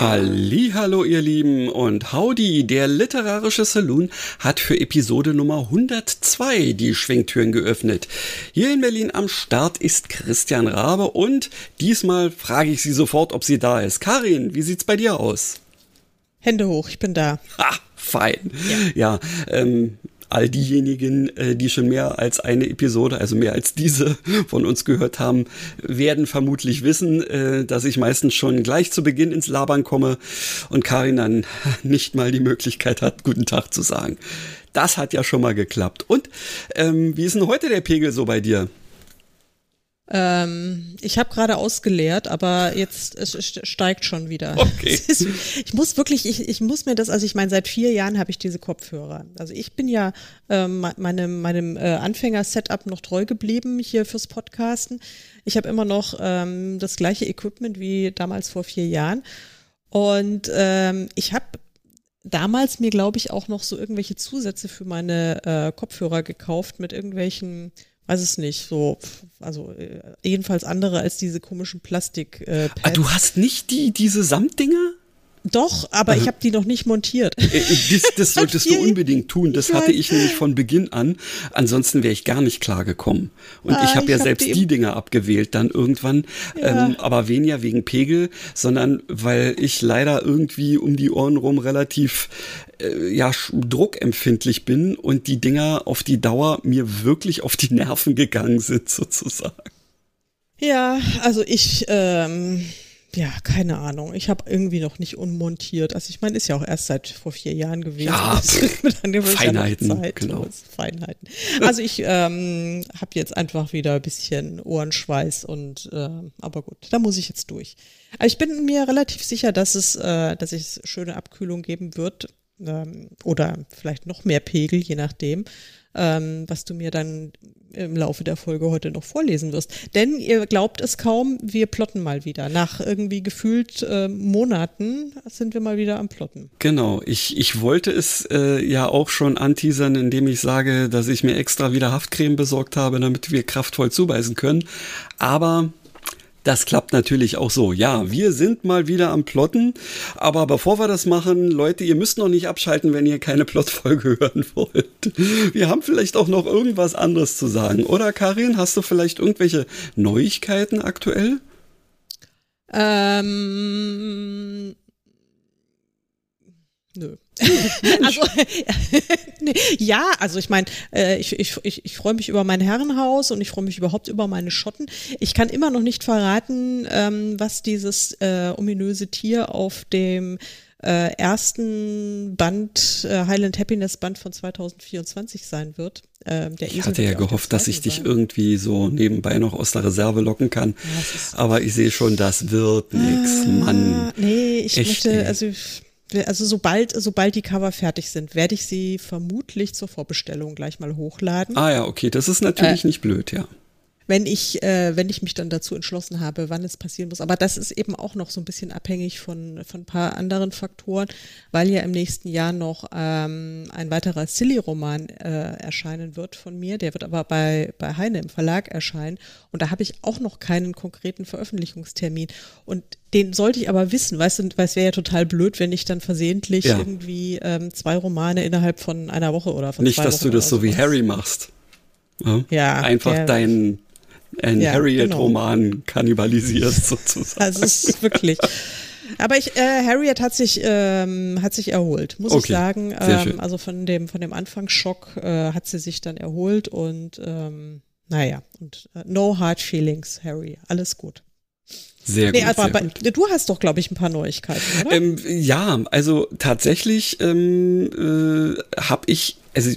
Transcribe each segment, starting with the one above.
Hallo ihr Lieben und howdy, der literarische Saloon hat für Episode Nummer 102 die Schwingtüren geöffnet. Hier in Berlin am Start ist Christian Rabe und diesmal frage ich sie sofort, ob sie da ist. Karin, wie sieht's bei dir aus? Hände hoch, ich bin da. Ha, fein. Ja, ja ähm, all diejenigen, äh, die schon mehr als eine Episode, also mehr als diese von uns gehört haben, werden vermutlich wissen, äh, dass ich meistens schon gleich zu Beginn ins Labern komme und Karin dann nicht mal die Möglichkeit hat, guten Tag zu sagen. Das hat ja schon mal geklappt. Und ähm, wie ist denn heute der Pegel so bei dir? Ähm, ich habe gerade ausgeleert, aber jetzt es steigt schon wieder. Okay. Ist, ich muss wirklich, ich, ich muss mir das, also ich meine, seit vier Jahren habe ich diese Kopfhörer. Also ich bin ja ähm, meinem, meinem äh, Anfänger-Setup noch treu geblieben hier fürs Podcasten. Ich habe immer noch ähm, das gleiche Equipment wie damals vor vier Jahren. Und ähm, ich habe damals mir, glaube ich, auch noch so irgendwelche Zusätze für meine äh, Kopfhörer gekauft mit irgendwelchen weiß es nicht, so, also äh, jedenfalls andere als diese komischen Plastik. Äh, ah, du hast nicht die, diese Samtdinger? Doch, aber also, ich habe die noch nicht montiert. Äh, äh, das, das solltest du unbedingt tun. Das hatte ich nämlich von Beginn an. Ansonsten wäre ich gar nicht klar gekommen. Und ah, ich habe ja hab selbst die, die Dinger abgewählt dann irgendwann. Ja. Ähm, aber weniger wegen Pegel, sondern weil ich leider irgendwie um die Ohren rum relativ äh, ja druckempfindlich bin und die Dinger auf die Dauer mir wirklich auf die Nerven gegangen sind sozusagen. Ja, also ich ähm ja, keine Ahnung. Ich habe irgendwie noch nicht unmontiert. Also ich meine, ist ja auch erst seit vor vier Jahren gewesen. Ja, Feinheiten. Zeit, genau. Feinheiten. Also ich ähm, habe jetzt einfach wieder ein bisschen Ohrenschweiß und äh, aber gut, da muss ich jetzt durch. Aber ich bin mir relativ sicher, dass es, äh, dass es schöne Abkühlung geben wird ähm, oder vielleicht noch mehr Pegel, je nachdem ähm, was du mir dann im Laufe der Folge heute noch vorlesen wirst. Denn ihr glaubt es kaum, wir plotten mal wieder. Nach irgendwie gefühlt äh, Monaten sind wir mal wieder am Plotten. Genau, ich, ich wollte es äh, ja auch schon anteasern, indem ich sage, dass ich mir extra wieder Haftcreme besorgt habe, damit wir kraftvoll zubeißen können. Aber das klappt natürlich auch so. Ja, wir sind mal wieder am Plotten. Aber bevor wir das machen, Leute, ihr müsst noch nicht abschalten, wenn ihr keine Plotfolge hören wollt. Wir haben vielleicht auch noch irgendwas anderes zu sagen. Oder Karin, hast du vielleicht irgendwelche Neuigkeiten aktuell? Ähm, nö. Also, ja, also ich meine, äh, ich, ich, ich, ich freue mich über mein Herrenhaus und ich freue mich überhaupt über meine Schotten. Ich kann immer noch nicht verraten, ähm, was dieses äh, ominöse Tier auf dem äh, ersten Band, äh, Highland Happiness Band von 2024 sein wird. Ähm, der ich hatte ja gehofft, dass ich dich sein. irgendwie so nebenbei noch aus der Reserve locken kann. Ja, Aber ich sehe schon, das wird nix, Mann. Nee, ich Echt, möchte, also also sobald, sobald die Cover fertig sind, werde ich sie vermutlich zur Vorbestellung gleich mal hochladen. Ah ja, okay, das ist natürlich äh, nicht blöd, ja wenn ich, äh, wenn ich mich dann dazu entschlossen habe, wann es passieren muss. Aber das ist eben auch noch so ein bisschen abhängig von, von ein paar anderen Faktoren, weil ja im nächsten Jahr noch ähm, ein weiterer Silly-Roman äh, erscheinen wird von mir. Der wird aber bei, bei Heine im Verlag erscheinen. Und da habe ich auch noch keinen konkreten Veröffentlichungstermin. Und den sollte ich aber wissen, weißt du, weil es wäre ja total blöd, wenn ich dann versehentlich ja. irgendwie ähm, zwei Romane innerhalb von einer Woche oder von Nicht, zwei dass Wochen du das so wie Harry machst. Ja, ja einfach dein ein ja, Harriet-Roman genau. kannibalisiert sozusagen. Also es ist wirklich. Aber ich, äh, Harriet hat sich ähm, hat sich erholt, muss okay. ich sagen. Ähm, also von dem von dem Anfangsschock äh, hat sie sich dann erholt und ähm, naja und äh, no hard feelings, Harry, alles gut. Sehr nee, gut. Aber bei, du hast doch, glaube ich, ein paar Neuigkeiten, oder? Ähm, ja, also tatsächlich ähm, äh, habe ich, also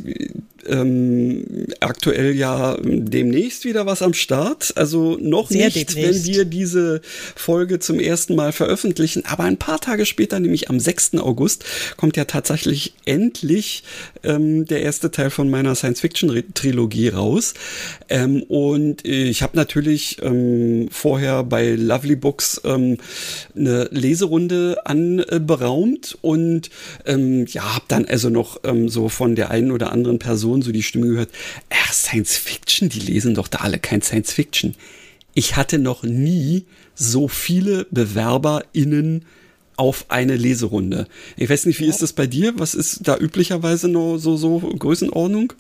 ähm, aktuell ja demnächst wieder was am Start. Also noch Sehr nicht, demnächst. wenn wir diese Folge zum ersten Mal veröffentlichen, aber ein paar Tage später, nämlich am 6. August, kommt ja tatsächlich endlich ähm, der erste Teil von meiner Science-Fiction-Trilogie raus. Ähm, und ich habe natürlich ähm, vorher bei Lovely Books ähm, eine Leserunde anberaumt und ähm, ja, habe dann also noch so von der einen oder anderen Person so die Stimme gehört, äh, Science Fiction, die lesen doch da alle kein Science Fiction. Ich hatte noch nie so viele BewerberInnen auf eine Leserunde. Ich weiß nicht, wie ist das bei dir? Was ist da üblicherweise noch so, so Größenordnung?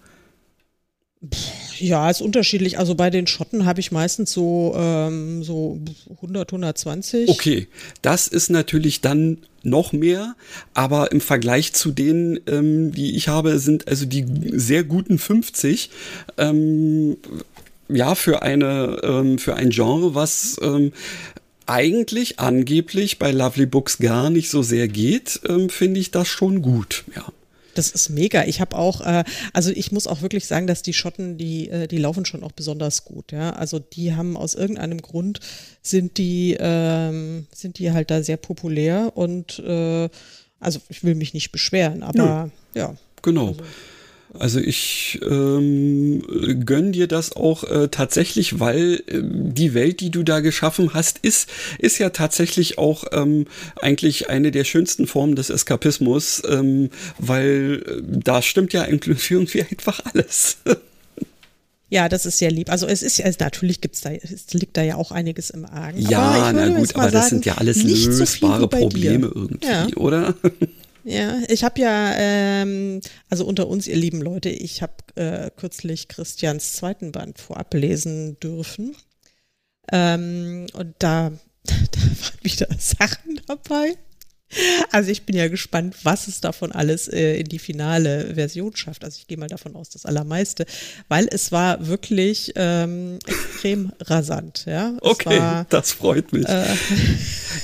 Ja, ist unterschiedlich. Also bei den Schotten habe ich meistens so, ähm, so 100, 120. Okay, das ist natürlich dann noch mehr, aber im Vergleich zu denen, ähm, die ich habe, sind also die sehr guten 50. Ähm, ja, für eine, ähm, für ein Genre, was ähm, eigentlich angeblich bei Lovely Books gar nicht so sehr geht, ähm, finde ich das schon gut, ja. Das ist mega. Ich habe auch, äh, also ich muss auch wirklich sagen, dass die Schotten, die, äh, die laufen schon auch besonders gut. Ja, also die haben aus irgendeinem Grund sind die, ähm, sind die halt da sehr populär und äh, also ich will mich nicht beschweren, aber ja. Genau. Also, Also ich ähm, gönn dir das auch äh, tatsächlich, weil äh, die Welt, die du da geschaffen hast, ist, ist ja tatsächlich auch ähm, eigentlich eine der schönsten Formen des Eskapismus, ähm, weil äh, da stimmt ja irgendwie einfach alles. Ja, das ist sehr lieb. Also es ist ja, also natürlich gibt's da, es liegt da ja auch einiges im Argen. ja, aber na gut, aber das sagen, sind ja alles so lösbare wie bei dir. Probleme irgendwie, Ja. oder? Ja, ich habe ja, ähm, also unter uns, ihr lieben Leute, ich habe äh, kürzlich Christians zweiten Band vorab lesen dürfen. Ähm, und da, da waren wieder Sachen dabei. Also ich bin ja gespannt, was es davon alles äh, in die finale Version schafft. Also ich gehe mal davon aus, das Allermeiste, weil es war wirklich ähm, extrem rasant. Ja, es Okay, war, das freut mich. äh,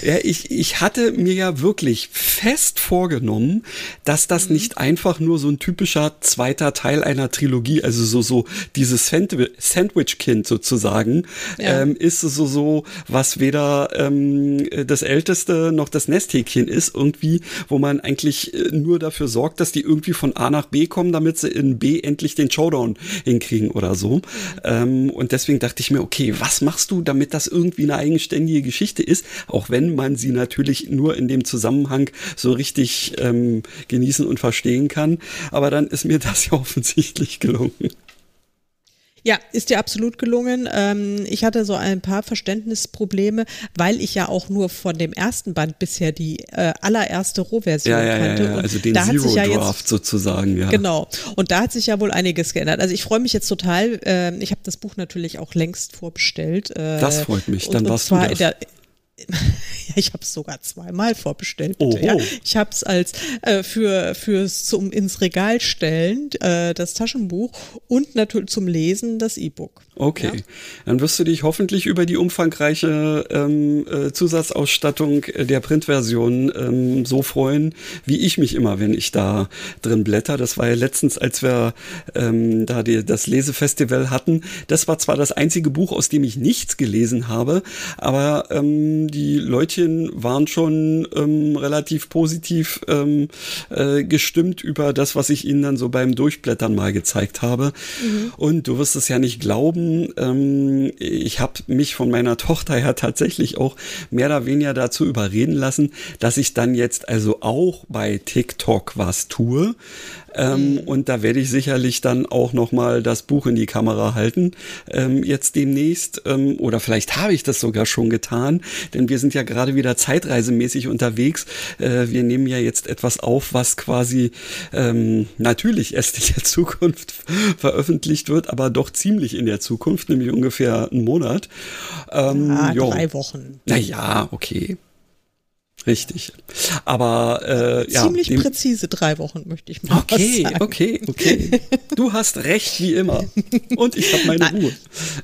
Ja, ich, ich hatte mir ja wirklich fest vorgenommen, dass das Mhm. nicht einfach nur so ein typischer zweiter Teil einer Trilogie, also so, so dieses Sandwi- Sandwich-Kind sozusagen, Ja. ähm, ist so, so, was weder ähm, das Älteste noch das Nesthäkchen ist, irgendwie, wo man eigentlich äh, nur dafür sorgt, dass die irgendwie von A nach B kommen, damit sie in B endlich den Showdown hinkriegen oder so. Ähm, und deswegen dachte ich mir, okay, was machst du, damit das irgendwie eine eigenständige Geschichte ist, auch wenn man sie natürlich nur in dem Zusammenhang so richtig ähm, genießen und verstehen kann. Aber dann ist mir das ja offensichtlich gelungen. Ja, ist dir absolut gelungen. Ähm, ich hatte so ein paar Verständnisprobleme, weil ich ja auch nur von dem ersten Band bisher die äh, allererste Rohversion Ja, ja, ja, kannte. ja. Und also den Zero ja Draft jetzt sozusagen, ja. Genau. Und da hat sich ja wohl einiges geändert. Also ich freue mich jetzt total. ähm, ich habe das Buch natürlich auch längst vorbestellt. äh, Das freut mich. und- Dann und warst du zwar das. Ich habe es sogar zweimal vorbestellt. Ja. Ich habe es als äh, für fürs zum ins Regal stellen äh, das Taschenbuch und natürlich zum Lesen das E-Book. Okay, Ja. dann wirst du dich hoffentlich über die umfangreiche ähm, äh, Zusatzausstattung äh, der Printversion ähm, so freuen, wie ich mich immer, wenn ich da drin blätter. Das war ja letztens, als wir ähm, da die, das Lesefestival hatten. Das war zwar das einzige Buch, aus dem ich nichts gelesen habe, aber ähm, die Leutchen waren schon ähm, relativ positiv ähm, äh, gestimmt über das, was ich ihnen dann so beim Durchblättern mal gezeigt habe. Und du wirst es ja nicht glauben, ähm, ich habe mich von meiner Tochter ja tatsächlich auch mehr oder weniger dazu überreden lassen, dass ich dann jetzt also auch bei TikTok was tue. Ähm, Und da werde ich sicherlich dann auch noch mal das Buch in die Kamera halten, ähm, jetzt demnächst. Ähm, oder vielleicht habe ich das sogar schon getan, denn wir sind ja gerade wieder zeitreisemäßig unterwegs. Äh, wir nehmen ja jetzt etwas auf, was quasi ähm, natürlich erst in der Zukunft veröffentlicht wird, aber doch ziemlich in der Zukunft, nämlich ungefähr einen Monat. Ähm, Ah, jo. drei Wochen. Naja, okay. Richtig. Aber äh, ja. Ziemlich präzise drei Wochen, möchte ich mal Okay, sagen. okay, okay. Du hast recht wie immer. Und ich habe meine Ruhe.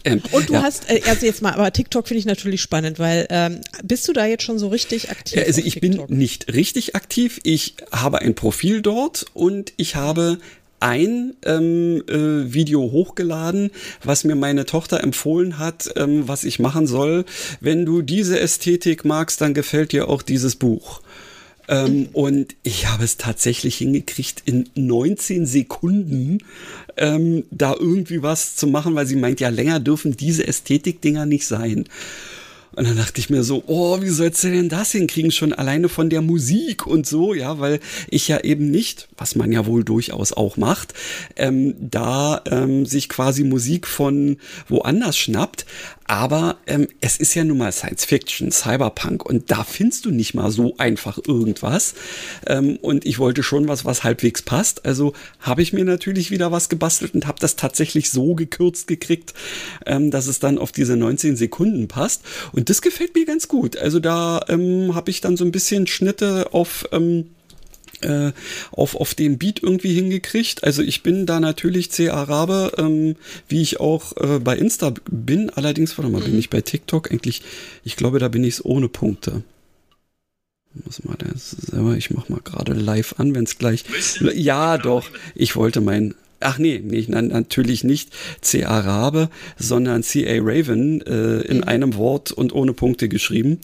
Ähm, Und du ja. hast, äh, also jetzt mal, aber TikTok finde ich natürlich spannend, weil ähm, bist du da jetzt schon so richtig aktiv? Also auf ich bin TikTok? nicht richtig aktiv. Ich habe ein Profil dort und ich habe ein ähm, äh, Video hochgeladen, was mir meine Tochter empfohlen hat, ähm, was ich machen soll. Wenn du diese Ästhetik magst, dann gefällt dir auch dieses Buch. Ähm, und ich habe es tatsächlich hingekriegt, in 19 Sekunden ähm, da irgendwie was zu machen, weil sie meint, ja, länger dürfen diese Ästhetik-Dinger nicht sein. Und dann dachte ich mir so, oh, wie sollst du denn das hinkriegen? Schon alleine von der Musik und so, ja, weil ich ja eben nicht, was man ja wohl durchaus auch macht, ähm, da ähm, sich quasi Musik von woanders schnappt. Aber ähm, es ist ja nun mal Science Fiction, Cyberpunk und da findest du nicht mal so einfach irgendwas. Ähm, und ich wollte schon was, was halbwegs passt. Also habe ich mir natürlich wieder was gebastelt und habe das tatsächlich so gekürzt gekriegt, ähm, dass es dann auf diese 19 Sekunden passt. Und das gefällt mir ganz gut. Also da ähm, habe ich dann so ein bisschen Schnitte auf ähm, äh, auf, auf den Beat irgendwie hingekriegt. Also ich bin da natürlich C Arabe, ähm, wie ich auch äh, bei Insta bin. Allerdings, warte mal, mhm. bin ich bei TikTok eigentlich, ich glaube, da bin ich es ohne Punkte. Muss mal das selber, ich mach mal gerade live an, wenn es gleich. Ja, doch. Ich wollte mein Ach nee, nee natürlich nicht C. Arabe, sondern C.A. Raven äh, in mhm. einem Wort und ohne Punkte geschrieben.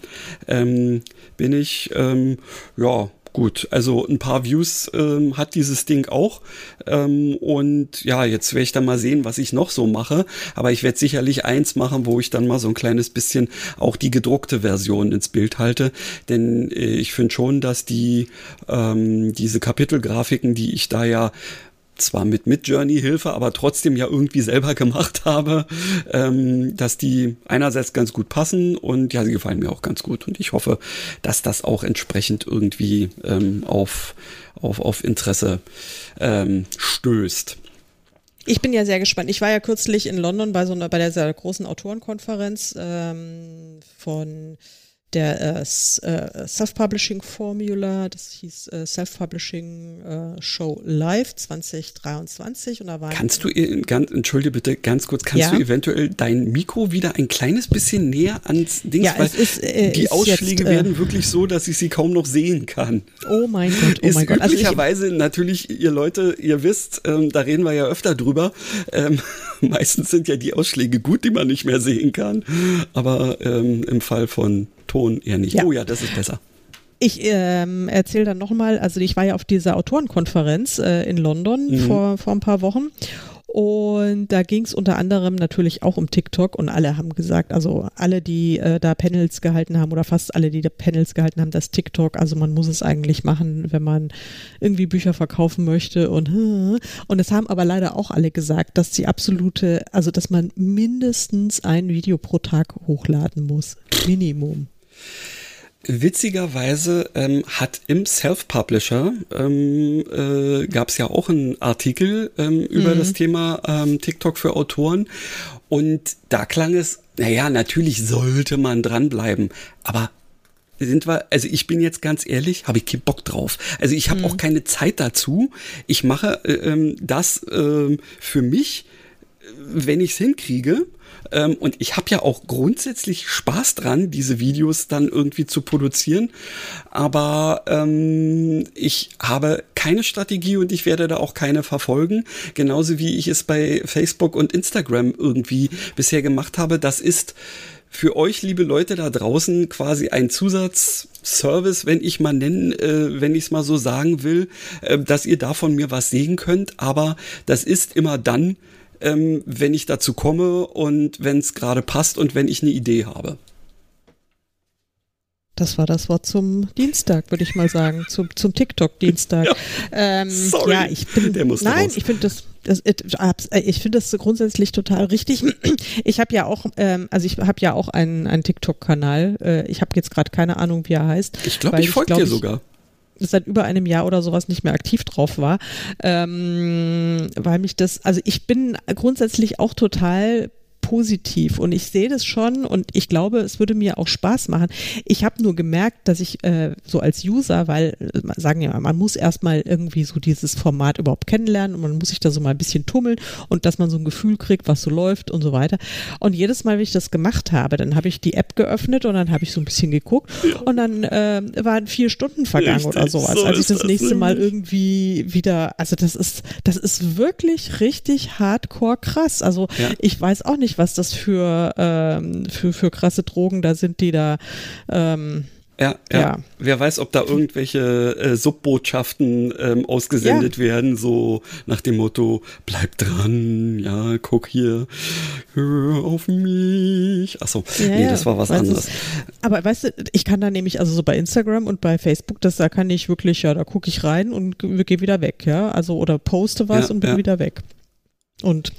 Ähm, bin ich, ähm, ja, gut, also ein paar Views ähm, hat dieses Ding auch. Ähm, und ja, jetzt werde ich dann mal sehen, was ich noch so mache. Aber ich werde sicherlich eins machen, wo ich dann mal so ein kleines bisschen auch die gedruckte Version ins Bild halte. Denn äh, ich finde schon, dass die ähm, diese Kapitelgrafiken, die ich da ja zwar mit Midjourney-Hilfe, aber trotzdem ja irgendwie selber gemacht habe, ähm, dass die einerseits ganz gut passen und ja, sie gefallen mir auch ganz gut. Und ich hoffe, dass das auch entsprechend irgendwie ähm, auf, auf, auf Interesse ähm, stößt. Ich bin ja sehr gespannt. Ich war ja kürzlich in London bei so einer, bei der großen Autorenkonferenz ähm, von der äh, äh, Self-Publishing Formula, das hieß äh, Self-Publishing äh, Show Live 2023 und da war Kannst du, ganz, entschuldige bitte ganz kurz, kannst ja? du eventuell dein Mikro wieder ein kleines bisschen näher ans Ding, ja, weil ist, äh, die Ausschläge jetzt, äh, werden wirklich so, dass ich sie kaum noch sehen kann. Oh mein Gott, oh ist mein Gott. Also üblicherweise ich, natürlich, ihr Leute, ihr wisst, ähm, da reden wir ja öfter drüber, ähm, meistens sind ja die Ausschläge gut, die man nicht mehr sehen kann, aber ähm, im Fall von Ton eher nicht. Ja. Oh ja, das ist besser. Ich ähm, erzähle dann nochmal, also ich war ja auf dieser Autorenkonferenz äh, in London mhm. vor, vor ein paar Wochen und da ging es unter anderem natürlich auch um TikTok und alle haben gesagt, also alle, die äh, da Panels gehalten haben oder fast alle, die da Panels gehalten haben, dass TikTok, also man muss es eigentlich machen, wenn man irgendwie Bücher verkaufen möchte und und es haben aber leider auch alle gesagt, dass die absolute, also dass man mindestens ein Video pro Tag hochladen muss, Minimum. Witzigerweise ähm, hat im Self-Publisher ähm, äh, gab es ja auch einen Artikel ähm, über mhm. das Thema ähm, TikTok für Autoren und da klang es, naja, natürlich sollte man dranbleiben, aber sind wir, also ich bin jetzt ganz ehrlich, habe ich keinen Bock drauf. Also ich habe mhm. auch keine Zeit dazu. Ich mache äh, ähm, das äh, für mich, wenn ich es hinkriege ähm, und ich habe ja auch grundsätzlich Spaß dran, diese Videos dann irgendwie zu produzieren. Aber ähm, ich habe keine Strategie und ich werde da auch keine verfolgen. Genauso wie ich es bei Facebook und Instagram irgendwie bisher gemacht habe. Das ist für euch, liebe Leute da draußen, quasi ein Zusatzservice, wenn ich mal nennen, äh, wenn ich es mal so sagen will, äh, dass ihr davon mir was sehen könnt. Aber das ist immer dann, ähm, wenn ich dazu komme und wenn es gerade passt und wenn ich eine Idee habe. Das war das Wort zum Dienstag, würde ich mal sagen, zum, zum TikTok-Dienstag. Ja, ähm, sorry, ja, ich bin, der muss nein, raus. ich finde das, das, äh, ich finde das grundsätzlich total richtig. Ich habe ja auch, ähm, also ich habe ja auch einen, einen TikTok-Kanal. Äh, ich habe jetzt gerade keine Ahnung, wie er heißt. Ich glaube, ich folge dir sogar seit über einem Jahr oder sowas nicht mehr aktiv drauf war, ähm, weil mich das, also ich bin grundsätzlich auch total positiv und ich sehe das schon und ich glaube, es würde mir auch Spaß machen. Ich habe nur gemerkt, dass ich äh, so als User, weil äh, sagen ja, man muss erstmal irgendwie so dieses Format überhaupt kennenlernen und man muss sich da so mal ein bisschen tummeln und dass man so ein Gefühl kriegt, was so läuft und so weiter. Und jedes Mal, wenn ich das gemacht habe, dann habe ich die App geöffnet und dann habe ich so ein bisschen geguckt und dann äh, waren vier Stunden vergangen Richtig, oder sowas, so als ich das, das nächste Mal irgendwie wieder, also das ist, das ist wirklich richtig hardcore krass. Also ja. ich weiß auch nicht, was das für, ähm, für, für krasse Drogen da sind, die da ähm, ja, ja, ja. Wer weiß, ob da irgendwelche äh, Subbotschaften ähm, ausgesendet ja. werden, so nach dem Motto, bleib dran, ja, guck hier, hör auf mich. Achso, ja, nee, das war was anderes. Es, aber weißt du, ich kann da nämlich, also so bei Instagram und bei Facebook, das da kann ich wirklich, ja, da gucke ich rein und gehe wieder weg, ja. Also oder poste was und bin wieder weg. Und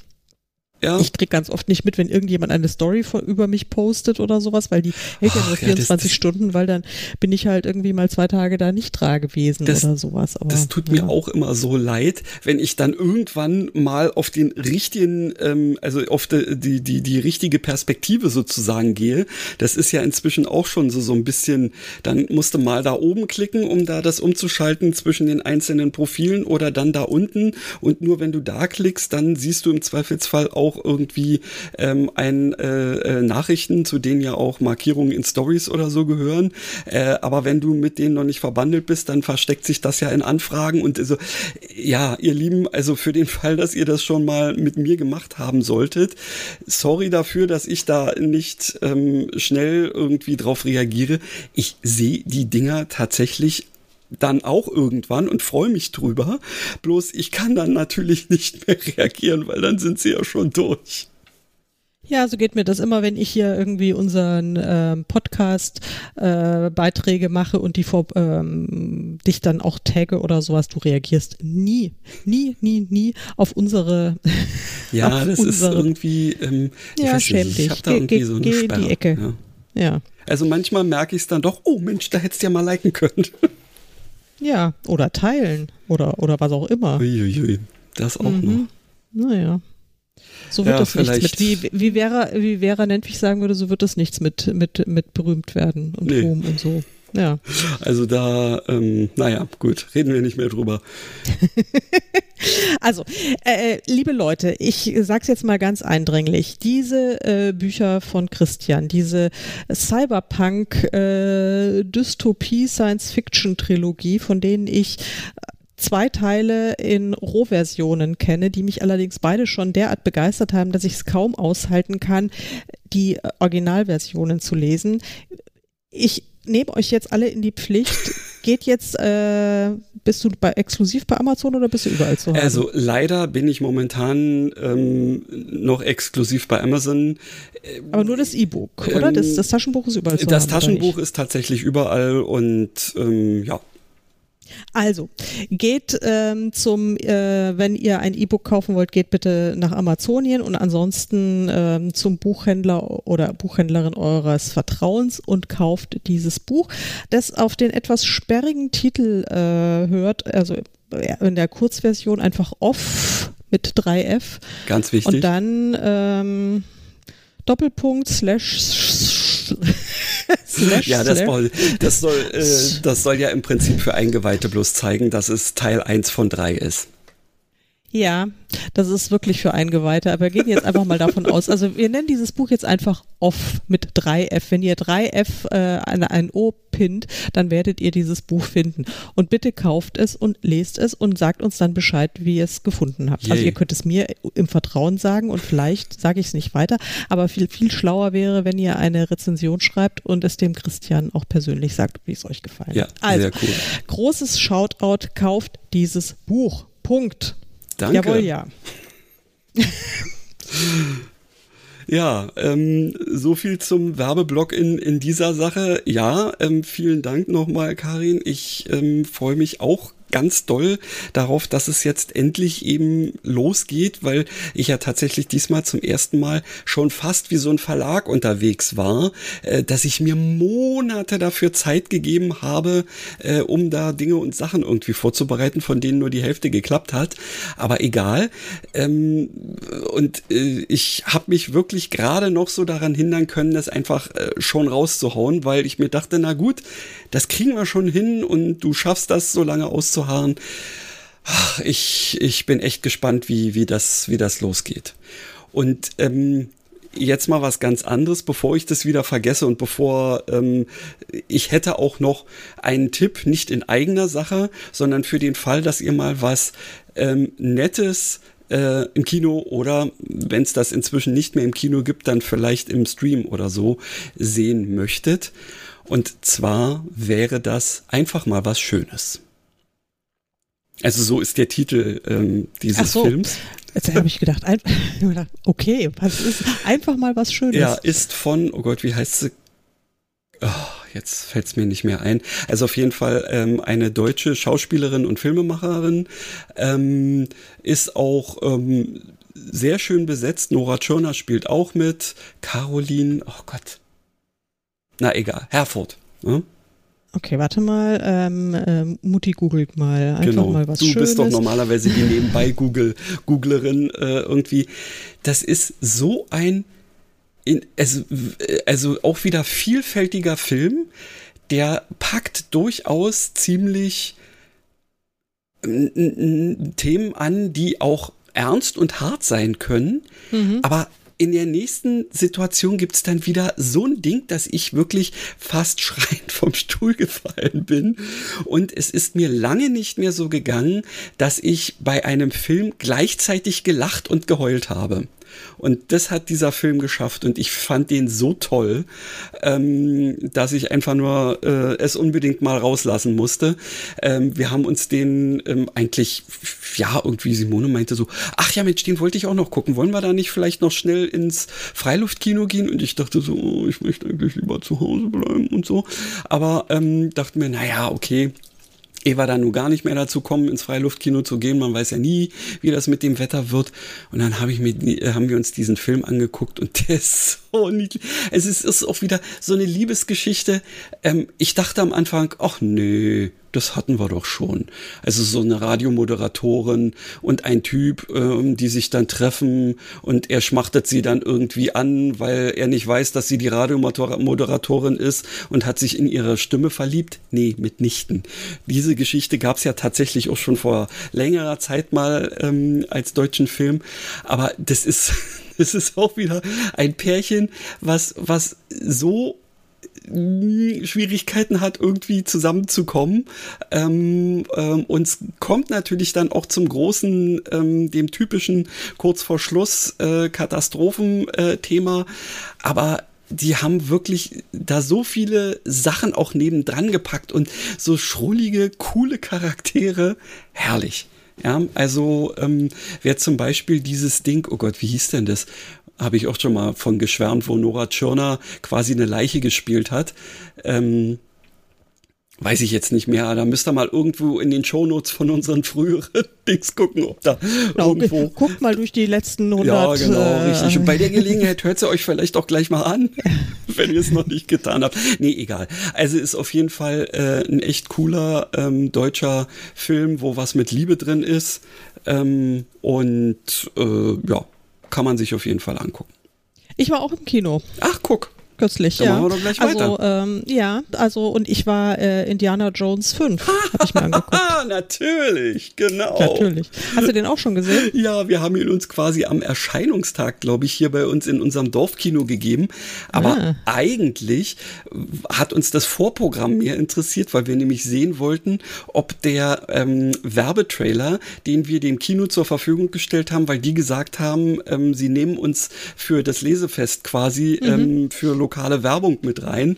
ja. Ich krieg ganz oft nicht mit, wenn irgendjemand eine Story von, über mich postet oder sowas, weil die hält ja nur 24 ja, das, Stunden, weil dann bin ich halt irgendwie mal zwei Tage da nicht da gewesen das, oder sowas. Aber, das tut ja. mir auch immer so leid, wenn ich dann irgendwann mal auf den richtigen, ähm, also auf die, die, die, die richtige Perspektive sozusagen gehe. Das ist ja inzwischen auch schon so, so ein bisschen, dann musste mal da oben klicken, um da das umzuschalten zwischen den einzelnen Profilen oder dann da unten. Und nur wenn du da klickst, dann siehst du im Zweifelsfall auch auch irgendwie ähm, ein äh, äh, Nachrichten, zu denen ja auch Markierungen in Stories oder so gehören. Äh, aber wenn du mit denen noch nicht verbandelt bist, dann versteckt sich das ja in Anfragen und also ja, ihr Lieben, also für den Fall, dass ihr das schon mal mit mir gemacht haben solltet, sorry dafür, dass ich da nicht ähm, schnell irgendwie drauf reagiere. Ich sehe die Dinger tatsächlich dann auch irgendwann und freue mich drüber. Bloß ich kann dann natürlich nicht mehr reagieren, weil dann sind sie ja schon durch. Ja, so geht mir das immer, wenn ich hier irgendwie unseren ähm, Podcast äh, Beiträge mache und die vor ähm, dich dann auch tagge oder sowas. Du reagierst nie, nie, nie, nie auf unsere. Ja, auf das unsere, ist irgendwie. Ähm, ich ja, schäm dich. Ich hab da irgendwie geh, so eine geh Sperre. in die Ecke. Ja. ja. Also manchmal merke ich es dann doch. Oh Mensch, da hättest du ja mal liken können. Ja, oder teilen oder, oder was auch immer. Uiuiui, das auch mhm. noch. Naja. So wird ja, das nichts mit, wie, wie Vera, wie Vera Nentwich sagen würde, so wird das nichts mit, mit, mit berühmt werden und nee. Ruhm und so. Ja. Also da, ähm, naja, gut, reden wir nicht mehr drüber. also, äh, liebe Leute, ich sag's jetzt mal ganz eindringlich. Diese äh, Bücher von Christian, diese Cyberpunk äh, von denen ich zwei Teile in Rohversionen kenne, die mich allerdings beide schon derart begeistert haben, dass ich es kaum aushalten kann, die Originalversionen zu lesen. Ich nehme euch jetzt alle in die Pflicht. Geht jetzt, äh, bist du bei, exklusiv bei Amazon oder bist du überall zu Hause? Also leider bin ich momentan ähm, noch exklusiv bei Amazon. Aber nur das E-Book, oder? Ähm, das, das, Taschenbuch ist überall zu Das haben, Taschenbuch ist tatsächlich überall und ähm, ja, also, geht ähm, zum, äh, wenn ihr ein E-Book kaufen wollt, geht bitte nach Amazonien und ansonsten ähm, zum Buchhändler oder Buchhändlerin eures Vertrauens und kauft dieses Buch, das auf den etwas sperrigen Titel äh, hört, also in der Kurzversion einfach off mit 3F. Ganz wichtig. Und dann ähm, Doppelpunkt slash slash, ja, das, soll, das, soll, äh, das soll ja im Prinzip für Eingeweihte bloß zeigen, dass es Teil 1 von 3 ist. Ja, das ist wirklich für Eingeweihte, aber wir gehen jetzt einfach mal davon aus. Also wir nennen dieses Buch jetzt einfach Off mit 3F. Wenn ihr 3F äh, an ein O pinnt, dann werdet ihr dieses Buch finden. Und bitte kauft es und lest es und sagt uns dann Bescheid, wie ihr es gefunden habt. Yay. Also ihr könnt es mir im Vertrauen sagen und vielleicht sage ich es nicht weiter, aber viel, viel schlauer wäre, wenn ihr eine Rezension schreibt und es dem Christian auch persönlich sagt, wie es euch gefallen ja, hat. Also, sehr cool. großes Shoutout, kauft dieses Buch. Punkt. Danke. Jawohl, ja. Ja, ähm, so viel zum Werbeblock in, in dieser Sache. Ja, ähm, vielen Dank nochmal, Karin. Ich ähm, freue mich auch ganz doll darauf, dass es jetzt endlich eben losgeht, weil ich ja tatsächlich diesmal zum ersten Mal schon fast wie so ein Verlag unterwegs war, äh, dass ich mir Monate dafür Zeit gegeben habe, äh, um da Dinge und Sachen irgendwie vorzubereiten, von denen nur die Hälfte geklappt hat. Aber egal. Ähm, und äh, ich habe mich wirklich gerade noch so daran hindern können, das einfach schon rauszuhauen, weil ich mir dachte, na gut, das kriegen wir schon hin und du schaffst das so lange auszuharren. Ach, ich, ich bin echt gespannt, wie, wie, das, wie das losgeht. Und ähm, jetzt mal was ganz anderes, bevor ich das wieder vergesse und bevor ähm, ich hätte auch noch einen Tipp, nicht in eigener Sache, sondern für den Fall, dass ihr mal was ähm, Nettes äh, im Kino oder wenn es das inzwischen nicht mehr im Kino gibt, dann vielleicht im Stream oder so sehen möchtet. Und zwar wäre das einfach mal was Schönes. Also so ist der Titel ähm, dieses so. Films. Jetzt habe ich gedacht, ein, okay, was ist einfach mal was Schönes? Ja, ist von, oh Gott, wie heißt sie? Oh, jetzt fällt es mir nicht mehr ein. Also auf jeden Fall ähm, eine deutsche Schauspielerin und Filmemacherin, ähm, ist auch ähm, sehr schön besetzt. Nora Tschirner spielt auch mit. Caroline, oh Gott. Na egal, Herford. Ne? Okay, warte mal. Ähm, ähm, Mutti googelt mal einfach genau. mal was du Schönes. Du bist doch normalerweise die nebenbei Google Googlerin äh, irgendwie. Das ist so ein in, also, also auch wieder vielfältiger Film, der packt durchaus ziemlich Themen an, die auch ernst und hart sein können, mhm. aber in der nächsten Situation gibt es dann wieder so ein Ding, dass ich wirklich fast schreiend vom Stuhl gefallen bin. Und es ist mir lange nicht mehr so gegangen, dass ich bei einem Film gleichzeitig gelacht und geheult habe. Und das hat dieser Film geschafft und ich fand den so toll, ähm, dass ich einfach nur äh, es unbedingt mal rauslassen musste. Ähm, wir haben uns den ähm, eigentlich, ja, irgendwie Simone meinte so, ach ja, Mensch, den wollte ich auch noch gucken. Wollen wir da nicht vielleicht noch schnell ins Freiluftkino gehen? Und ich dachte so, oh, ich möchte eigentlich lieber zu Hause bleiben und so. Aber ähm, dachte mir, naja, okay, Eva dann nun gar nicht mehr dazu kommen, ins Freiluftkino zu gehen. Man weiß ja nie, wie das mit dem Wetter wird. Und dann hab ich mit, äh, haben wir uns diesen Film angeguckt und der ist so niedlich. Es ist, ist auch wieder so eine Liebesgeschichte. Ähm, ich dachte am Anfang, ach nee, das hatten wir doch schon. Also so eine Radiomoderatorin und ein Typ, ähm, die sich dann treffen und er schmachtet sie dann irgendwie an, weil er nicht weiß, dass sie die Radiomoderatorin ist und hat sich in ihre Stimme verliebt. Nee, mitnichten. Diese Geschichte gab es ja tatsächlich auch schon vor längerer Zeit mal ähm, als deutschen Film. Aber das ist, das ist auch wieder ein Pärchen, was, was so Schwierigkeiten hat, irgendwie zusammenzukommen. Ähm, ähm, und es kommt natürlich dann auch zum großen, ähm, dem typischen kurz vor Schluss äh, Katastrophenthema. Aber die haben wirklich da so viele Sachen auch nebendran gepackt und so schrullige, coole Charaktere. Herrlich. Ja, also ähm, wer zum Beispiel dieses Ding, oh Gott, wie hieß denn das? Habe ich auch schon mal von geschwärmt, wo Nora Tschirner quasi eine Leiche gespielt hat. Ähm, weiß ich jetzt nicht mehr. Da müsst ihr mal irgendwo in den Shownotes von unseren früheren Dings gucken, ob da genau, irgendwo... Guckt mal durch die letzten 100... Ja, genau, äh, richtig. Und bei der Gelegenheit hört sie euch vielleicht auch gleich mal an, wenn ihr es noch nicht getan habt. Nee, egal. Also ist auf jeden Fall äh, ein echt cooler ähm, deutscher Film, wo was mit Liebe drin ist. Ähm, und äh, ja, kann man sich auf jeden Fall angucken. Ich war auch im Kino. Ach, guck kürzlich. Dann ja. machen wir doch gleich also, weiter. Ähm, ja, also und ich war äh, Indiana Jones 5, habe ich mir angeguckt. Natürlich, genau. Natürlich. Hast du den auch schon gesehen? Ja, wir haben ihn uns quasi am Erscheinungstag, glaube ich, hier bei uns in unserem Dorfkino gegeben. Aber ah. eigentlich hat uns das Vorprogramm mehr interessiert, weil wir nämlich sehen wollten, ob der ähm, Werbetrailer, den wir dem Kino zur Verfügung gestellt haben, weil die gesagt haben, ähm, sie nehmen uns für das Lesefest quasi mhm. ähm, für Lokal lokale Werbung mit rein.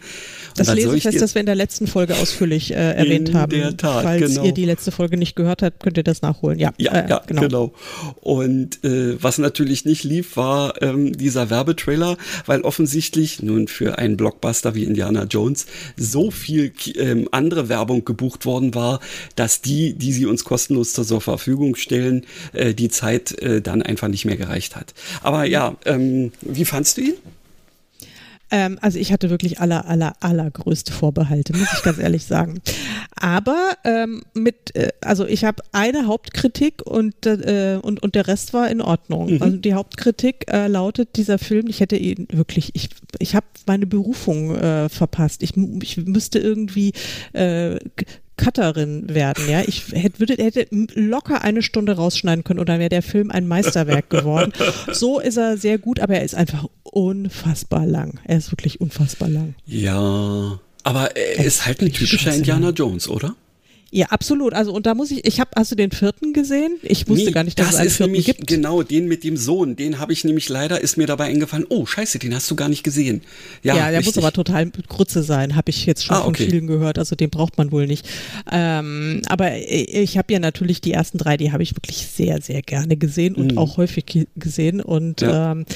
Das Lesefest, das wir in der letzten Folge ausführlich äh, erwähnt in haben. Der Tat, Falls genau. ihr die letzte Folge nicht gehört habt, könnt ihr das nachholen. Ja, ja, äh, ja genau. genau. Und äh, was natürlich nicht lief, war ähm, dieser Werbetrailer, weil offensichtlich nun für einen Blockbuster wie Indiana Jones so viel ähm, andere Werbung gebucht worden war, dass die, die sie uns kostenlos zur Verfügung stellen, äh, die Zeit äh, dann einfach nicht mehr gereicht hat. Aber ja, ähm, wie fandst du ihn? Ähm, also ich hatte wirklich aller, aller, allergrößte Vorbehalte, muss ich ganz ehrlich sagen. Aber ähm, mit, äh, also ich habe eine Hauptkritik und, äh, und, und der Rest war in Ordnung. Mhm. Also die Hauptkritik äh, lautet, dieser Film, ich hätte ihn wirklich, ich, ich habe meine Berufung äh, verpasst. Ich, ich müsste irgendwie äh, Cutterin werden, ja. Ich hätte, würde, hätte locker eine Stunde rausschneiden können und dann wäre der Film ein Meisterwerk geworden. So ist er sehr gut, aber er ist einfach unfassbar lang. Er ist wirklich unfassbar lang. Ja, aber er ist halt ein typischer Indiana Jones, oder? Ja, absolut. Also und da muss ich, ich habe, hast du den vierten gesehen? Ich wusste nee, gar nicht, dass das es einen ist vierten nämlich, gibt. Genau, den mit dem Sohn, den habe ich nämlich leider, ist mir dabei eingefallen, oh scheiße, den hast du gar nicht gesehen. Ja, ja der richtig. muss aber total Grütze sein, habe ich jetzt schon Ah, von okay. vielen gehört. Also den braucht man wohl nicht. Ähm, aber ich habe ja natürlich die ersten drei, die habe ich wirklich sehr, sehr gerne gesehen und Mhm. auch häufig ge- gesehen. Und Ja. ähm,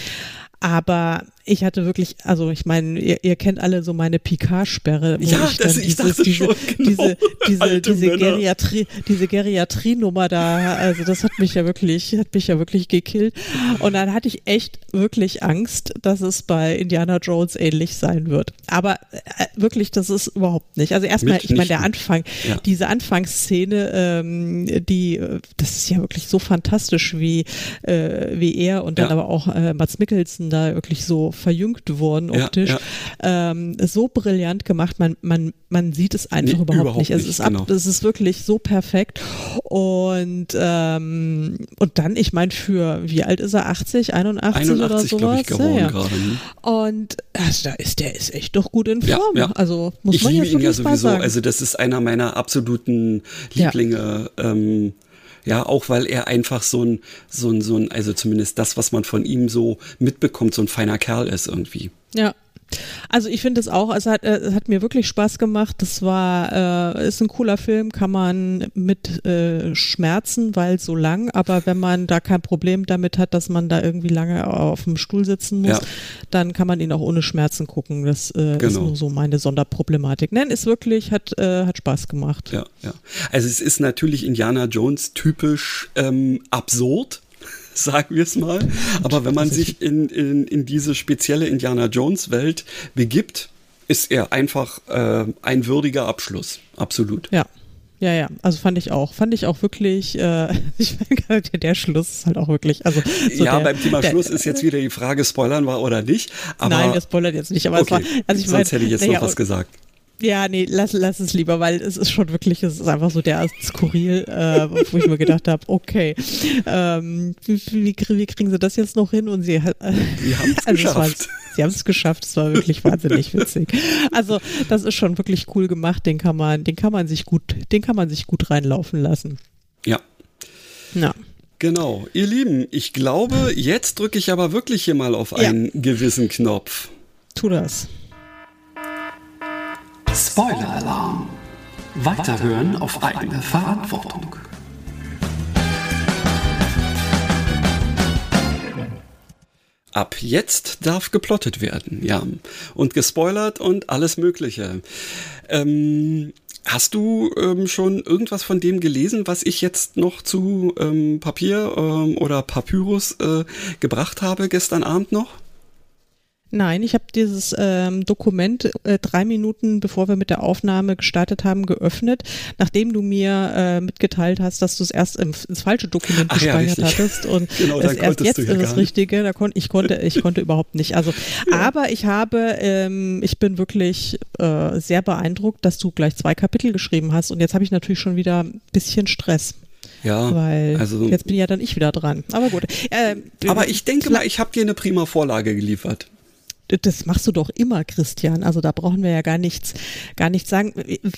aber ich hatte wirklich, also ich meine, ihr, ihr kennt alle so meine Picard-Sperre. Ja, ich das- dann ich dachte diese, schon, genau. diese, diese, diese. Geriatrie, diese Geriatrie-Nummer da, also das hat mich ja wirklich, hat mich ja wirklich gekillt. Und dann hatte ich echt wirklich Angst, dass es bei Indiana Jones ähnlich sein wird. Aber äh, wirklich, das ist überhaupt nicht. Also erstmal, ich meine, der. Anfang, Ja. diese Anfangsszene, ähm, die, äh, das ist ja wirklich so fantastisch, wie, äh, wie er und dann Ja. aber auch äh, Mats Mikkelsen da wirklich so verjüngt wurden Ja, optisch. ja. Ähm, so brillant gemacht, man, man, man sieht es einfach Nee, überhaupt, überhaupt nicht. Es ist ab, genau. es ist wirklich so perfekt. Und, ähm, und dann, ich meine, für wie alt ist er? 80, 81, oder 81, sowas? glaube ich, geworden ja, ja. gerade. hm? Und also, da ist der ist echt doch gut in Ja, Form. ja. Also muss ich man liebe ihn ja sowieso. Also das ist einer meiner absoluten Lieblinge. Ähm, ja, auch weil er einfach so ein, so ein, so ein, also zumindest das, was man von ihm so mitbekommt, so ein feiner Kerl ist irgendwie. Ja. Also ich finde es auch, es hat, äh, es hat mir wirklich Spaß gemacht. Das war, äh, ist ein cooler Film, kann man mit äh, schmerzen, weil so lang, aber wenn man da kein Problem damit hat, dass man da irgendwie lange auf dem Stuhl sitzen muss, Ja. dann kann man ihn auch ohne Schmerzen gucken. Das äh, ist Genau. nur so meine Sonderproblematik. Nein, ist wirklich, hat, äh, hat Spaß gemacht. Ja, ja. Also es ist natürlich Indiana Jones typisch ähm, absurd, sagen wir es mal. Aber wenn man sich in, in, in diese spezielle Indiana Jones Welt begibt, ist er einfach äh, ein würdiger Abschluss. Absolut. Ja. Ja, ja, also fand ich auch. Fand ich auch wirklich, äh, ich meine, der, der Schluss ist halt auch wirklich, also so ja, der, beim Thema der, Schluss ist jetzt wieder die Frage, spoilern wir oder nicht. Aber, Nein, das spoilert jetzt nicht, aber okay, war, also ich sonst mein, hätte ich jetzt naja, noch was gesagt. Ja, nee, lass, lass es lieber, weil es ist schon wirklich, es ist einfach so derart skurril, äh, wo ich mir gedacht habe, okay, ähm, wie, wie, wie kriegen sie das jetzt noch hin? Und sie äh, haben es also es geschafft. Sie haben es geschafft, es war wirklich wahnsinnig witzig. Also das ist schon wirklich cool gemacht, den kann man, den kann man sich gut, den kann man sich gut reinlaufen lassen. Ja. Ja. Genau, ihr Lieben, ich glaube, jetzt drücke ich aber wirklich hier mal auf Ja. einen gewissen Knopf. Tu das. Spoiler-Alarm. Weiterhören auf eigene Verantwortung. Ab jetzt darf geplottet werden, ja. Und gespoilert und alles Mögliche. Ähm, hast du ähm, schon irgendwas von dem gelesen, was ich jetzt noch zu ähm, Papier ähm, oder Papyrus äh, gebracht habe gestern Abend noch? Nein, ich habe dieses ähm, Dokument äh, drei Minuten bevor wir mit der Aufnahme gestartet haben geöffnet, nachdem du mir äh, mitgeteilt hast, dass du es erst im, ins falsche Dokument Ach ja, gespeichert richtig. hattest und Genau, es erst jetzt ist ja das. Richtige. Da kon ich konnte ich konnte überhaupt nicht. Also, aber ich habe ähm, ich bin wirklich äh, sehr beeindruckt, dass du gleich zwei Kapitel geschrieben hast und jetzt habe ich natürlich schon wieder ein bisschen Stress. Ja, Weil also, jetzt bin ja dann ich wieder dran. Aber gut. Äh, aber ich denke mal, ich habe dir eine prima Vorlage geliefert. Das machst du doch immer, Christian. Also da brauchen wir ja gar nichts, gar nichts sagen.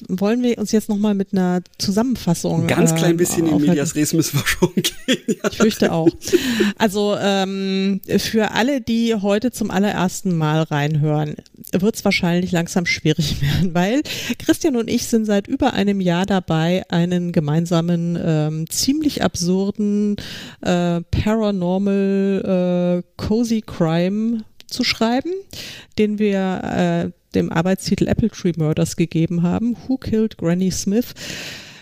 Wollen wir uns jetzt nochmal mit einer Zusammenfassung. Ein ganz klein ähm, bisschen in? Medias Res müssen wir schon gehen. Ja. Ich fürchte auch. Also ähm, für alle, die heute zum allerersten Mal reinhören, wird es wahrscheinlich langsam schwierig werden, weil Christian und ich sind seit über einem Jahr dabei, einen gemeinsamen, ähm, ziemlich absurden äh, Paranormal äh, Cozy Crime zu schreiben, den wir äh, dem Arbeitstitel Apple Tree Murders gegeben haben. Who Killed Granny Smith?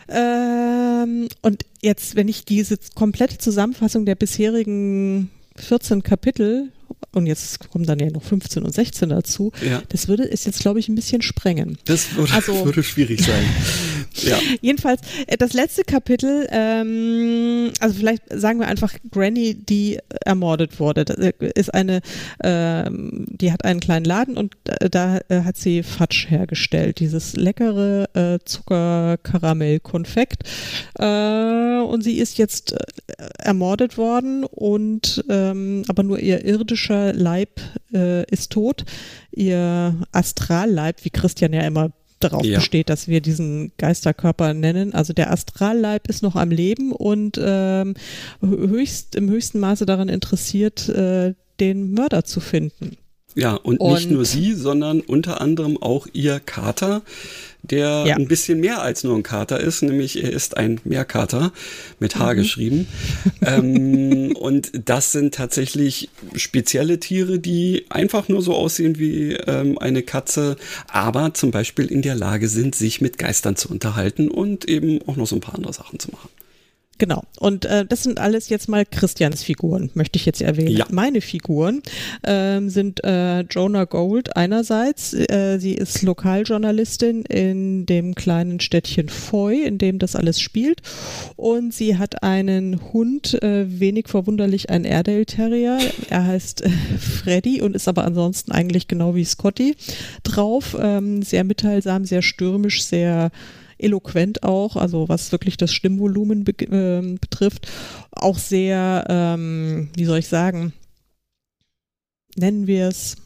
Ähm, und jetzt, wenn ich diese komplette Zusammenfassung der bisherigen 14 Kapitel und jetzt kommen dann ja noch 15 und 16 dazu, ja. das würde es jetzt, glaube ich, ein bisschen sprengen. Das würde, also, würde schwierig sein. ja. Jedenfalls, äh, das letzte Kapitel, ähm, also vielleicht sagen wir einfach Granny, die ermordet wurde. Das äh, ist eine, ähm, die hat einen kleinen Laden und äh, da äh, hat sie Fatsch hergestellt, dieses leckere äh, Zuckerkaramell-Konfekt. Äh, und sie ist jetzt ermordet worden und ähm, aber nur ihr irdischer Leib ist tot. Ihr Astralleib, wie Christian ja immer darauf ja. besteht, dass wir diesen Geisterkörper nennen. Also der Astralleib ist noch am Leben und ähm, höchst, im höchsten Maße daran interessiert, äh, den Mörder zu finden. Ja, und, und, nicht nur sie, sondern unter anderem auch ihr Kater, der ja. ein bisschen mehr als nur ein Kater ist, nämlich er ist ein Meerkater mit H mhm. geschrieben. ähm, und das sind tatsächlich spezielle Tiere, die einfach nur so aussehen wie ähm, eine Katze, aber zum Beispiel in der Lage sind, sich mit Geistern zu unterhalten und eben auch noch so ein paar andere Sachen zu machen. Genau. Und äh, das sind alles jetzt mal Christians Figuren, möchte ich jetzt erwähnen. Ja. Meine Figuren ähm, sind äh, Jonah Gold einerseits. Äh, sie ist Lokaljournalistin in dem kleinen Städtchen Foy, in dem das alles spielt. Und sie hat einen Hund, äh, wenig verwunderlich ein Airedale Terrier. Er heißt äh, Freddy und ist aber ansonsten eigentlich genau wie Scotty drauf. Ähm, sehr mitteilsam, sehr stürmisch, sehr eloquent auch, also was wirklich das Stimmvolumen be äh, betrifft, auch sehr, ähm, wie soll ich sagen, nennen wir es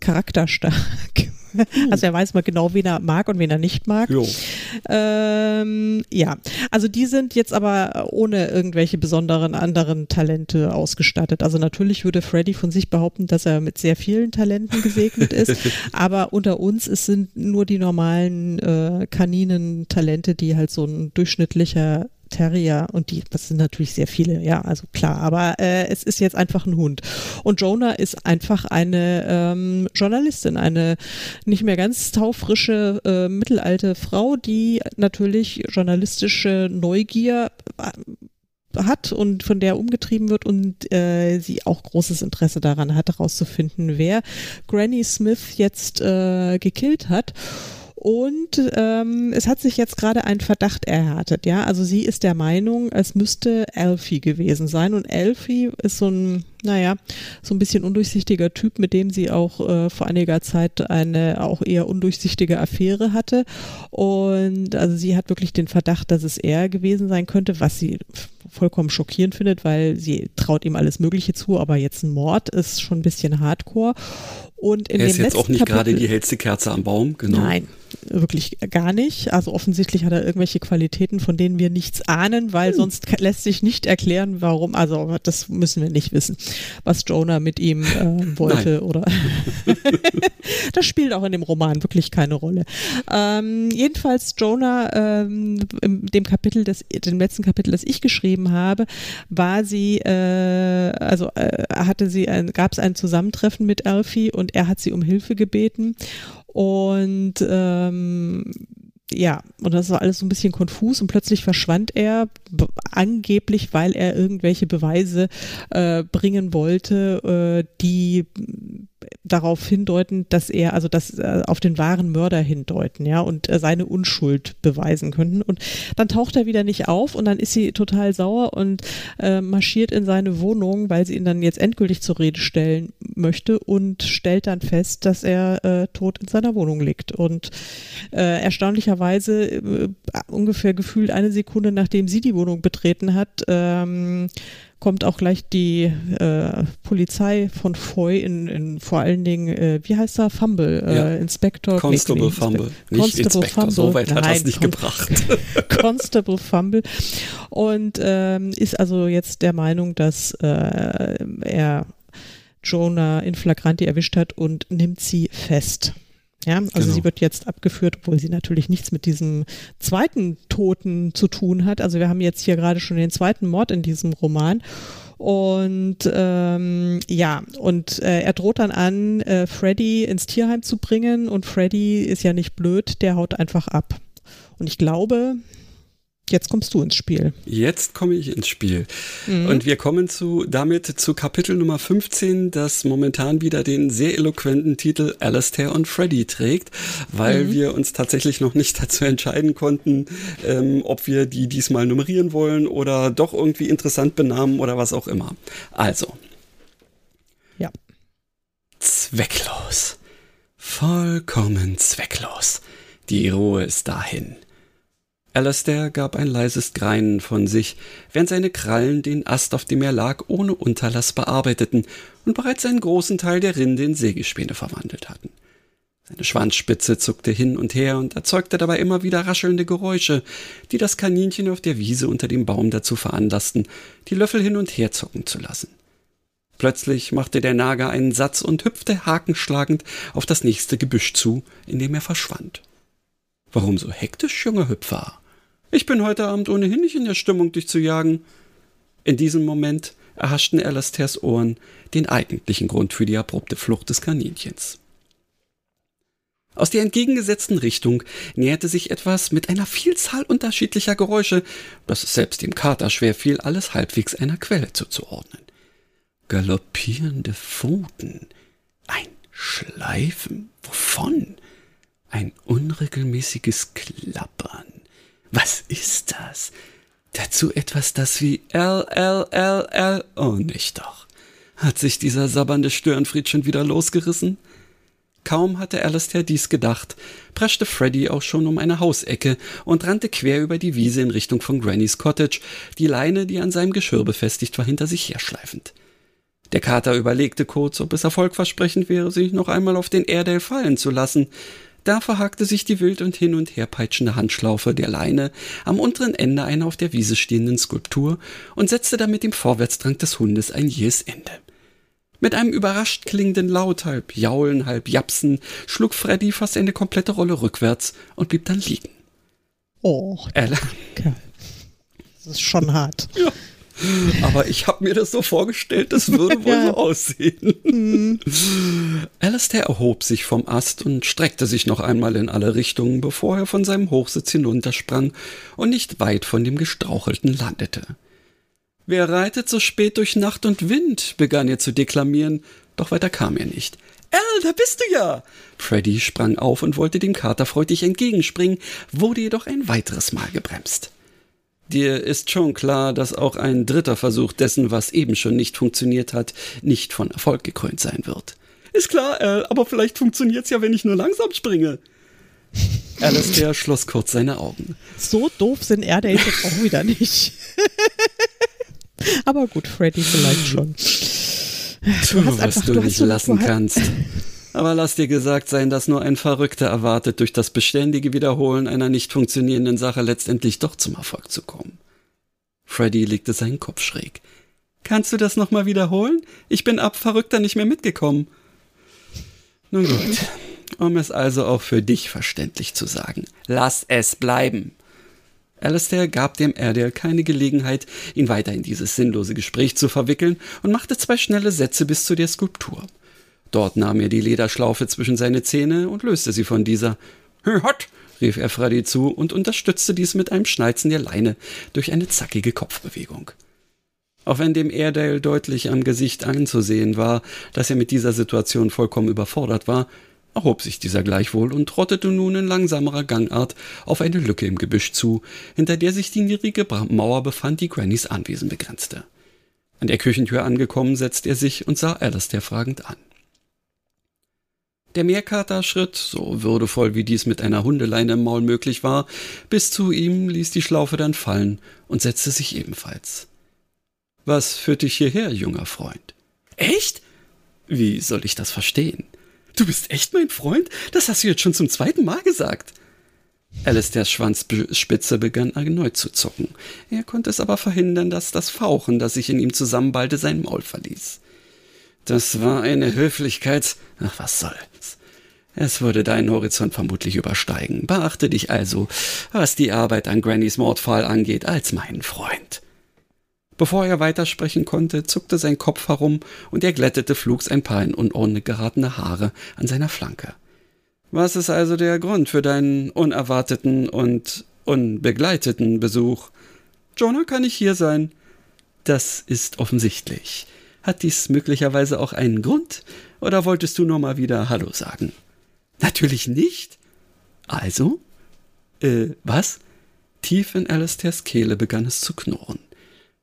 charakterstark. Hm. Also er weiß mal genau, wen er mag und wen er nicht mag. Ähm, ja, also die sind jetzt aber ohne irgendwelche besonderen anderen Talente ausgestattet. Also natürlich würde Freddy von sich behaupten, dass er mit sehr vielen Talenten gesegnet ist, aber unter uns es sind nur die normalen äh, Kaninen-Talente, die halt so ein durchschnittlicher Terrier und die, das sind natürlich sehr viele, ja, also klar, aber äh, es ist jetzt einfach ein Hund. Und Jonah ist einfach eine ähm, Journalistin, eine nicht mehr ganz taufrische, äh, mittelalte Frau, die natürlich journalistische Neugier äh, hat und von der umgetrieben wird und äh, sie auch großes Interesse daran hat, herauszufinden, wer Granny Smith jetzt äh, gekillt hat. Und ähm, es hat sich jetzt gerade ein Verdacht erhärtet, ja. Also sie ist der Meinung, es müsste Elfie gewesen sein. Und Elfie ist so ein, naja, so ein bisschen undurchsichtiger Typ, mit dem sie auch äh, vor einiger Zeit eine auch eher undurchsichtige Affäre hatte. Und also sie hat wirklich den Verdacht, dass es er gewesen sein könnte, was sie vollkommen schockierend findet, weil sie traut ihm alles Mögliche zu, aber jetzt ein Mord ist schon ein bisschen hardcore. Und in er ist jetzt auch nicht gerade die hellste Kerze am Baum, genau. Nein, wirklich gar nicht. Also offensichtlich hat er irgendwelche Qualitäten, von denen wir nichts ahnen, weil hm. sonst lässt sich nicht erklären, warum. Also das müssen wir nicht wissen, was Jonah mit ihm äh, wollte oder. das spielt auch in dem Roman wirklich keine Rolle. Ähm, jedenfalls Jonah ähm, in dem Kapitel, des, dem letzten Kapitel, das ich geschrieben habe, war sie, äh, also äh, hatte sie, gab es ein Zusammentreffen mit Alfie und er hat sie um Hilfe gebeten. Und ähm, ja, und das war alles so ein bisschen konfus. Und plötzlich verschwand er, angeblich, weil er irgendwelche Beweise äh, bringen wollte, äh, die darauf hindeuten, dass er, also das äh, auf den wahren Mörder hindeuten, ja, und äh, seine Unschuld beweisen könnten. Und dann taucht er wieder nicht auf und dann ist sie total sauer und äh, marschiert in seine Wohnung, weil sie ihn dann jetzt endgültig zur Rede stellen möchte und stellt dann fest, dass er äh, tot in seiner Wohnung liegt. Und äh, erstaunlicherweise äh, ungefähr gefühlt eine Sekunde nachdem sie die Wohnung betreten hat, ähm, kommt auch gleich die äh, Polizei von Foy in, in vor allen Dingen, äh, wie heißt er, Fumble, äh, ja. Inspector. Constable nee, Fumble, nicht Constable Inspector, Fumble. so weit hat er es nicht Con gebracht. Constable Fumble und ähm, ist also jetzt der Meinung, dass äh, er Jonah in Flagranti erwischt hat und nimmt sie fest. Ja, also genau. sie wird jetzt abgeführt, obwohl sie natürlich nichts mit diesem zweiten Toten zu tun hat. Also wir haben jetzt hier gerade schon den zweiten Mord in diesem Roman. Und ähm, ja, und äh, er droht dann an, äh, Freddy ins Tierheim zu bringen. Und Freddy ist ja nicht blöd, der haut einfach ab. Und ich glaube, Jetzt kommst du ins Spiel. Jetzt komme ich ins Spiel. Mhm. Und wir kommen zu, damit zu Kapitel Nummer 15, das momentan wieder den sehr eloquenten Titel Alastair und Freddy trägt, weil mhm. wir uns tatsächlich noch nicht dazu entscheiden konnten, ähm, ob wir die diesmal nummerieren wollen oder doch irgendwie interessant benamen oder was auch immer. Also. Ja. Zwecklos. Vollkommen zwecklos. Die Ruhe ist dahin. Alastair gab ein leises Greinen von sich, während seine Krallen den Ast, auf dem er lag, ohne Unterlass bearbeiteten und bereits einen großen Teil der Rinde in Sägespäne verwandelt hatten. Seine Schwanzspitze zuckte hin und her und erzeugte dabei immer wieder raschelnde Geräusche, die das Kaninchen auf der Wiese unter dem Baum dazu veranlassten, die Löffel hin und her zucken zu lassen. Plötzlich machte der Nager einen Satz und hüpfte hakenschlagend auf das nächste Gebüsch zu, in dem er verschwand. Warum so hektisch, junger Hüpfer? Ich bin heute Abend ohnehin nicht in der Stimmung, dich zu jagen. In diesem Moment erhaschten Alastairs Ohren den eigentlichen Grund für die abrupte Flucht des Kaninchens. Aus der entgegengesetzten Richtung näherte sich etwas mit einer Vielzahl unterschiedlicher Geräusche, dass es selbst dem Kater schwer fiel, alles halbwegs einer Quelle zuzuordnen. Galoppierende Pfoten, ein Schleifen, wovon? Ein unregelmäßiges Klappern. Was ist das? Dazu etwas, das wie L, L, L, L. Oh, nicht doch. Hat sich dieser sabbernde Störenfried schon wieder losgerissen? Kaum hatte Alastair dies gedacht, preschte Freddy auch schon um eine Hausecke und rannte quer über die Wiese in Richtung von Grannys Cottage, die Leine, die an seinem Geschirr befestigt war, hinter sich herschleifend. Der Kater überlegte kurz, ob es erfolgversprechend wäre, sich noch einmal auf den Airedale fallen zu lassen, da verhakte sich die wild und hin und her peitschende Handschlaufe der Leine am unteren Ende einer auf der Wiese stehenden Skulptur und setzte damit dem Vorwärtsdrang des Hundes ein jähes Ende. Mit einem überrascht klingenden Laut, halb Jaulen, halb Japsen, schlug Freddy fast eine komplette Rolle rückwärts und blieb dann liegen. Oh, Ella. Das ist schon hart. Ja. Aber ich habe mir das so vorgestellt, das würde wohl ja. so aussehen. Mhm. Alistair erhob sich vom Ast und streckte sich noch einmal in alle Richtungen, bevor er von seinem Hochsitz hinuntersprang und nicht weit von dem Gestrauchelten landete. Wer reitet so spät durch Nacht und Wind? begann er zu deklamieren, doch weiter kam er nicht. Al, da bist du ja! Freddy sprang auf und wollte dem Kater freudig entgegenspringen, wurde jedoch ein weiteres Mal gebremst. Dir ist schon klar, dass auch ein dritter Versuch dessen, was eben schon nicht funktioniert hat, nicht von Erfolg gekrönt sein wird. Ist klar, Al, aber vielleicht funktioniert's ja, wenn ich nur langsam springe. Alistair schloss kurz seine Augen. So doof sind Erddates jetzt auch wieder nicht. aber gut, Freddy vielleicht schon. Du, tu, was einfach, du, du nicht lassen kannst. Aber lass dir gesagt sein, dass nur ein Verrückter erwartet, durch das beständige Wiederholen einer nicht funktionierenden Sache letztendlich doch zum Erfolg zu kommen. Freddy legte seinen Kopf schräg. Kannst du das nochmal wiederholen? Ich bin ab Verrückter nicht mehr mitgekommen. Nun gut, um es also auch für dich verständlich zu sagen. Lass es bleiben. Alistair gab dem Airedale keine Gelegenheit, ihn weiter in dieses sinnlose Gespräch zu verwickeln und machte zwei schnelle Sätze bis zu der Skulptur. Dort nahm er die Lederschlaufe zwischen seine Zähne und löste sie von dieser. Hot! rief er Freddy zu und unterstützte dies mit einem Schnalzen der Leine durch eine zackige Kopfbewegung. Auch wenn dem Airedale deutlich am Gesicht anzusehen war, dass er mit dieser Situation vollkommen überfordert war, erhob sich dieser gleichwohl und trottete nun in langsamerer Gangart auf eine Lücke im Gebüsch zu, hinter der sich die niedrige Mauer befand, die Grannys Anwesen begrenzte. An der Küchentür angekommen, setzte er sich und sah Alistair fragend an. Der Meerkater schritt, so würdevoll wie dies mit einer Hundeleine im Maul möglich war, bis zu ihm, ließ die Schlaufe dann fallen und setzte sich ebenfalls. Was führt dich hierher, junger Freund? Echt? Wie soll ich das verstehen? Du bist echt mein Freund? Das hast du jetzt schon zum zweiten Mal gesagt. Alistairs Schwanzspitze begann erneut zu zucken. Er konnte es aber verhindern, dass das Fauchen, das sich in ihm zusammenballte, sein Maul verließ. Das war eine Höflichkeits... Ach, was soll's. Es würde deinen Horizont vermutlich übersteigen. Beachte dich also, was die Arbeit an Grannys Mordfall angeht, als meinen Freund. Bevor er weitersprechen konnte, zuckte sein Kopf herum und er glättete flugs ein paar in Unordnung geratene Haare an seiner Flanke. Was ist also der Grund für deinen unerwarteten und unbegleiteten Besuch? Jonah kann nicht hier sein. Das ist offensichtlich. Hat dies möglicherweise auch einen Grund? Oder wolltest du nur mal wieder Hallo sagen? Natürlich nicht. Also? Äh, was? Tief in Alistairs Kehle begann es zu knurren.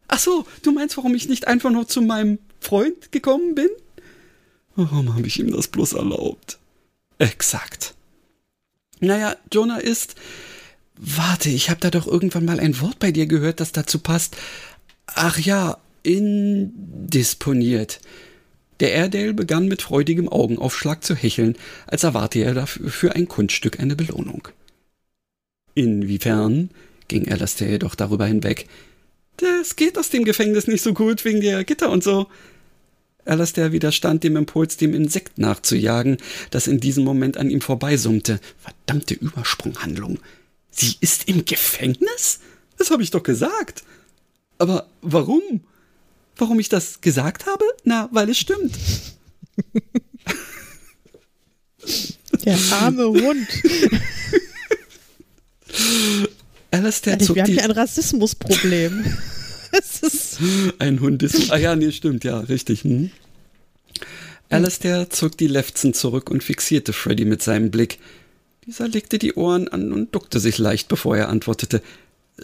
Ach so, du meinst, warum ich nicht einfach nur zu meinem Freund gekommen bin? Warum habe ich ihm das bloß erlaubt? Exakt. Naja, Jonah ist. Warte, ich habe da doch irgendwann mal ein Wort bei dir gehört, das dazu passt. Ach ja, indisponiert. Der Airedale begann mit freudigem Augenaufschlag zu hecheln, als erwarte er dafür für ein Kunststück eine Belohnung. Inwiefern? ging Alastair jedoch darüber hinweg. Das geht aus dem Gefängnis nicht so gut wegen der Gitter und so. Alastair widerstand dem Impuls, dem Insekt nachzujagen, das in diesem Moment an ihm vorbeisummte. Verdammte Übersprunghandlung. Sie ist im Gefängnis? Das habe ich doch gesagt. Aber warum? Warum ich das gesagt habe? Na, weil es stimmt. Der arme Hund. Alastair Also, zog wir haben die, hier ein Rassismusproblem. Ein Hund ist. Ah ja, nee, stimmt, ja, richtig. Hm. Alastair zog die Lefzen zurück und fixierte Freddy mit seinem Blick. Dieser legte die Ohren an und duckte sich leicht, bevor er antwortete.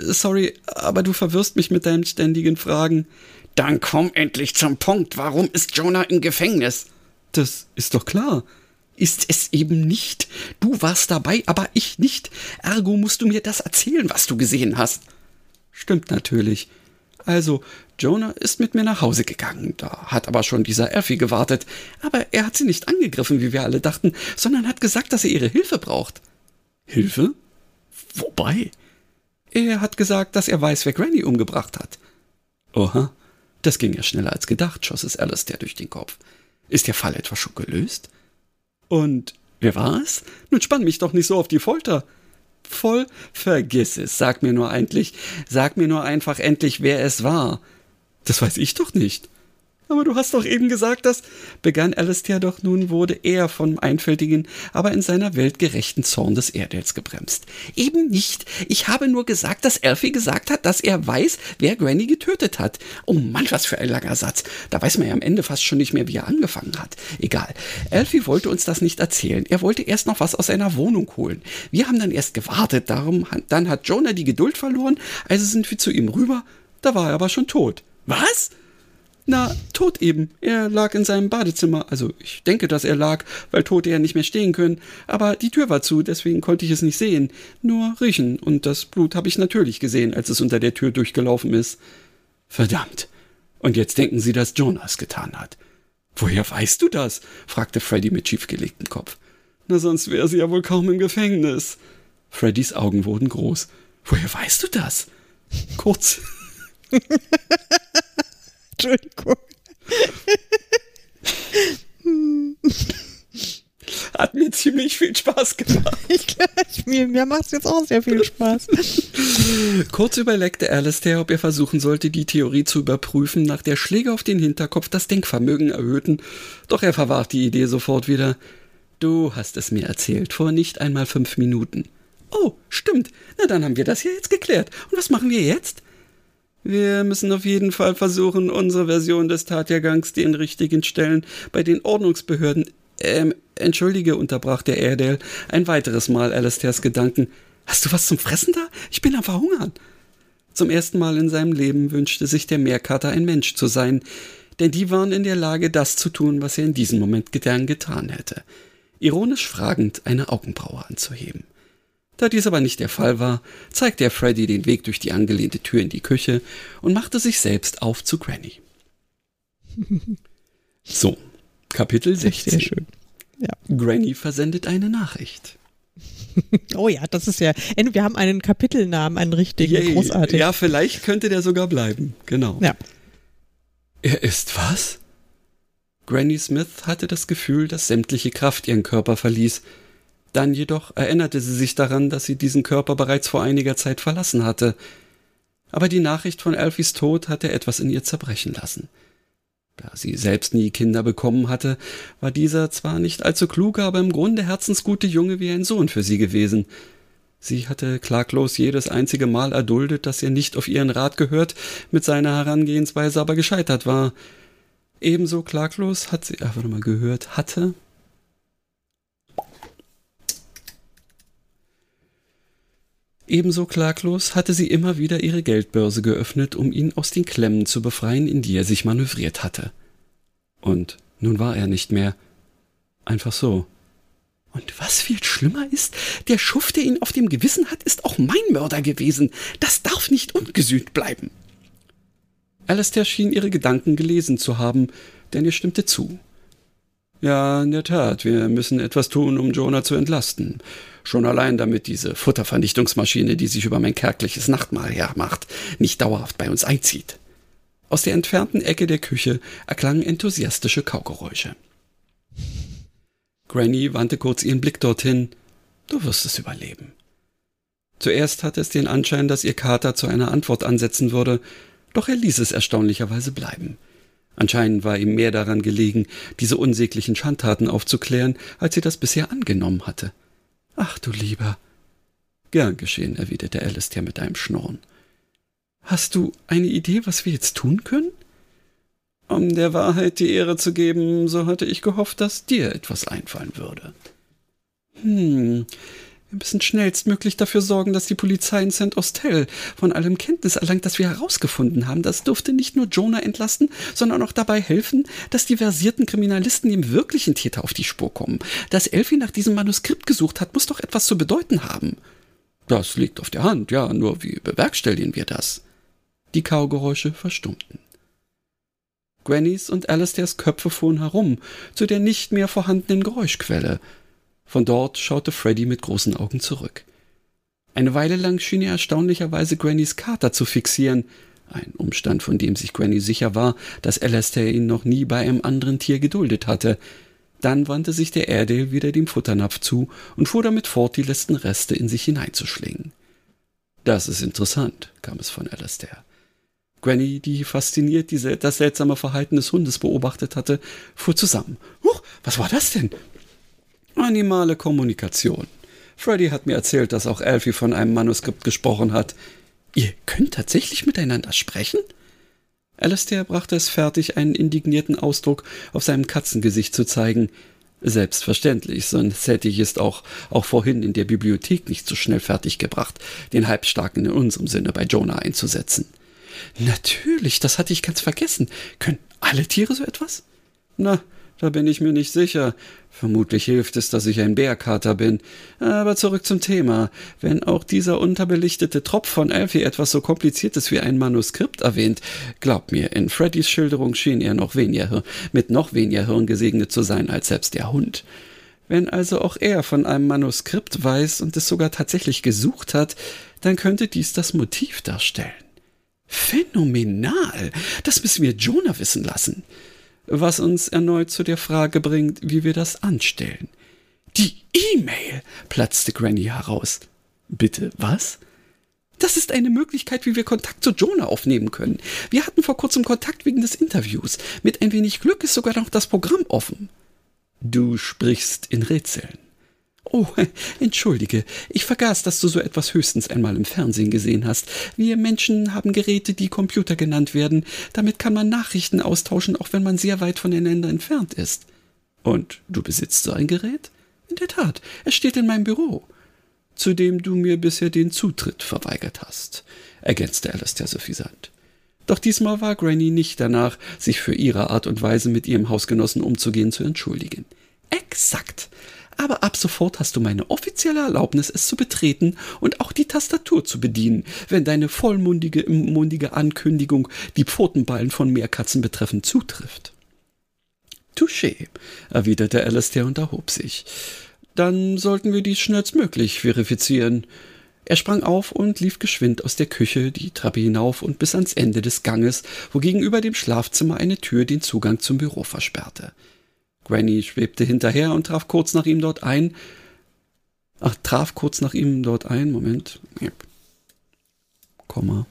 Sorry, aber du verwirrst mich mit deinen ständigen Fragen. Dann komm endlich zum Punkt. Warum ist Jonah im Gefängnis? Das ist doch klar. Ist es eben nicht. Du warst dabei, aber ich nicht. Ergo musst du mir das erzählen, was du gesehen hast. Stimmt natürlich. Also, Jonah ist mit mir nach Hause gegangen. Da hat aber schon dieser Elfie gewartet. Aber er hat sie nicht angegriffen, wie wir alle dachten, sondern hat gesagt, dass er ihre Hilfe braucht. Hilfe? Wobei? Er hat gesagt, dass er weiß, wer Granny umgebracht hat. Oha, das ging ja schneller als gedacht, schoss es Alistair durch den Kopf. Ist der Fall etwa schon gelöst? Und wer war es? Nun spann mich doch nicht so auf die Folter. Voll vergiss es. Sag mir nur endlich, sag mir nur einfach endlich, wer es war. Das weiß ich doch nicht. Aber du hast doch eben gesagt, dass, begann Alistair, doch nun wurde er vom einfältigen, aber in seiner Welt gerechten Zorn des Erdels gebremst. Eben nicht. Ich habe nur gesagt, dass Elfie gesagt hat, dass er weiß, wer Granny getötet hat. Oh Mann, was für ein langer Satz. Da weiß man ja am Ende fast schon nicht mehr, wie er angefangen hat. Egal. Elfie wollte uns das nicht erzählen. Er wollte erst noch was aus seiner Wohnung holen. Wir haben dann erst gewartet. Darum, dann hat Jonah die Geduld verloren, also sind wir zu ihm rüber. Da war er aber schon tot. Was? Na, tot eben. Er lag in seinem Badezimmer. Also ich denke, dass er lag, weil Tote ja nicht mehr stehen können. Aber die Tür war zu, deswegen konnte ich es nicht sehen. Nur riechen. Und das Blut habe ich natürlich gesehen, als es unter der Tür durchgelaufen ist. Verdammt. Und jetzt denken Sie, dass Jonas getan hat. Woher weißt du das? fragte Freddy mit schiefgelegtem Kopf. Na, sonst wäre sie ja wohl kaum im Gefängnis. Freddys Augen wurden groß. Woher weißt du das? Kurz. Entschuldigung. Hat mir ziemlich viel Spaß gemacht. Ich, ich, mir mir macht es jetzt auch sehr viel Spaß. Kurz überlegte Alistair, ob er versuchen sollte, die Theorie zu überprüfen, nach der Schläge auf den Hinterkopf das Denkvermögen erhöhten. Doch er verwarf die Idee sofort wieder. Du hast es mir erzählt, vor nicht einmal fünf Minuten. Oh, stimmt. Na, dann haben wir das ja jetzt geklärt. Und was machen wir jetzt? Wir müssen auf jeden Fall versuchen, unsere Version des Tathergangs den richtigen Stellen bei den Ordnungsbehörden. Ähm, entschuldige, unterbrach der Airedale ein weiteres Mal Alastairs Gedanken. Hast du was zum Fressen da? Ich bin am Verhungern. Zum ersten Mal in seinem Leben wünschte sich der Meerkater ein Mensch zu sein, denn die waren in der Lage, das zu tun, was er in diesem Moment gern getan hätte. Ironisch fragend eine Augenbraue anzuheben. Da dies aber nicht der Fall war, zeigte er Freddy den Weg durch die angelehnte Tür in die Küche und machte sich selbst auf zu Granny. So, Kapitel 16. Sehr schön. Ja. Granny versendet eine Nachricht. Oh ja, das ist ja. Wir haben einen Kapitelnamen, einen richtigen, Yay. großartig. Ja, vielleicht könnte der sogar bleiben. Genau. Ja. Er ist was? Granny Smith hatte das Gefühl, dass sämtliche Kraft ihren Körper verließ. Dann jedoch erinnerte sie sich daran, dass sie diesen Körper bereits vor einiger Zeit verlassen hatte. Aber die Nachricht von Alfies Tod hatte etwas in ihr zerbrechen lassen. Da sie selbst nie Kinder bekommen hatte, war dieser zwar nicht allzu kluge, aber im Grunde herzensgute Junge wie ein Sohn für sie gewesen. Sie hatte klaglos jedes einzige Mal erduldet, dass er nicht auf ihren Rat gehört, mit seiner Herangehensweise aber gescheitert war. Ebenso klaglos hat sie, einfach mal gehört, hatte. Ebenso klaglos hatte sie immer wieder ihre Geldbörse geöffnet, um ihn aus den Klemmen zu befreien, in die er sich manövriert hatte. Und nun war er nicht mehr. Einfach so. Und was viel schlimmer ist, der Schuft, der ihn auf dem Gewissen hat, ist auch mein Mörder gewesen. Das darf nicht ungesühnt bleiben. Alastair schien ihre Gedanken gelesen zu haben, denn er stimmte zu. Ja, in der Tat, wir müssen etwas tun, um Jonah zu entlasten. Schon allein damit diese Futtervernichtungsmaschine, die sich über mein kärgliches Nachtmahl hermacht, nicht dauerhaft bei uns einzieht. Aus der entfernten Ecke der Küche erklangen enthusiastische Kaugeräusche. Granny wandte kurz ihren Blick dorthin. Du wirst es überleben. Zuerst hatte es den Anschein, dass ihr Kater zu einer Antwort ansetzen würde, doch er ließ es erstaunlicherweise bleiben. Anscheinend war ihm mehr daran gelegen, diese unsäglichen Schandtaten aufzuklären, als sie das bisher angenommen hatte. Ach du lieber. Gern geschehen, erwiderte Alistair mit einem Schnurren. Hast du eine Idee, was wir jetzt tun können? Um der Wahrheit die Ehre zu geben, so hatte ich gehofft, dass dir etwas einfallen würde. Hm, wir müssen schnellstmöglich dafür sorgen, dass die Polizei in St. Austell von allem Kenntnis erlangt, das wir herausgefunden haben. Das dürfte nicht nur Jonah entlasten, sondern auch dabei helfen, dass die versierten Kriminalisten dem wirklichen Täter auf die Spur kommen. Dass Elfie nach diesem Manuskript gesucht hat, muss doch etwas zu bedeuten haben. Das liegt auf der Hand, ja, nur wie bewerkstelligen wir das? Die Kaugeräusche verstummten. Grannys und Alastairs Köpfe fuhren herum, zu der nicht mehr vorhandenen Geräuschquelle. Von dort schaute Freddy mit großen Augen zurück. Eine Weile lang schien er erstaunlicherweise Grannys Kater zu fixieren, ein Umstand, von dem sich Granny sicher war, dass Alastair ihn noch nie bei einem anderen Tier geduldet hatte. Dann wandte sich der Airedale wieder dem Futternapf zu und fuhr damit fort, die letzten Reste in sich hineinzuschlingen. Das ist interessant, kam es von Alastair. Granny, die fasziniert diese, das seltsame Verhalten des Hundes beobachtet hatte, fuhr zusammen. Huch, was war das denn? Animale Kommunikation. Freddy hat mir erzählt, dass auch Alfie von einem Manuskript gesprochen hat. Ihr könnt tatsächlich miteinander sprechen? Alastair brachte es fertig, einen indignierten Ausdruck auf seinem Katzengesicht zu zeigen. Selbstverständlich, sonst hätte ich es auch, auch vorhin in der Bibliothek nicht so schnell fertiggebracht, den Halbstarken in unserem Sinne bei Jonah einzusetzen. Natürlich, das hatte ich ganz vergessen. Können alle Tiere so etwas? Na, da bin ich mir nicht sicher. Vermutlich hilft es, dass ich ein Bärkater bin. Aber zurück zum Thema. Wenn auch dieser unterbelichtete Tropf von Elfie etwas so kompliziertes wie ein Manuskript erwähnt, glaub mir, in Freddys Schilderung schien er noch weniger, mit noch weniger Hirn gesegnet zu sein als selbst der Hund. Wenn also auch er von einem Manuskript weiß und es sogar tatsächlich gesucht hat, dann könnte dies das Motiv darstellen. Phänomenal. Das müssen wir Jonah wissen lassen. Was uns erneut zu der Frage bringt, wie wir das anstellen. Die E-Mail, platzte Granny heraus. Bitte, was? Das ist eine Möglichkeit, wie wir Kontakt zu Jonah aufnehmen können. Wir hatten vor kurzem Kontakt wegen des Interviews. Mit ein wenig Glück ist sogar noch das Programm offen. Du sprichst in Rätseln. Oh, entschuldige, ich vergaß, dass du so etwas höchstens einmal im Fernsehen gesehen hast. Wir Menschen haben Geräte, die Computer genannt werden. Damit kann man Nachrichten austauschen, auch wenn man sehr weit voneinander entfernt ist. Und du besitzt so ein Gerät? In der Tat, es steht in meinem Büro. Zu dem du mir bisher den Zutritt verweigert hast, ergänzte Alastair suffisant. Doch diesmal war Granny nicht danach, sich für ihre Art und Weise mit ihrem Hausgenossen umzugehen zu entschuldigen. Exakt aber ab sofort hast du meine offizielle Erlaubnis, es zu betreten und auch die Tastatur zu bedienen, wenn deine vollmundige mundige Ankündigung die Pfotenballen von Meerkatzen betreffend zutrifft. Touché, erwiderte Alastair und erhob sich. Dann sollten wir dies schnellstmöglich verifizieren. Er sprang auf und lief geschwind aus der Küche die Treppe hinauf und bis ans Ende des Ganges, wo gegenüber dem Schlafzimmer eine Tür den Zugang zum Büro versperrte. Granny schwebte hinterher und traf kurz nach ihm dort ein. Ach, traf kurz nach ihm dort ein. Moment. Komma.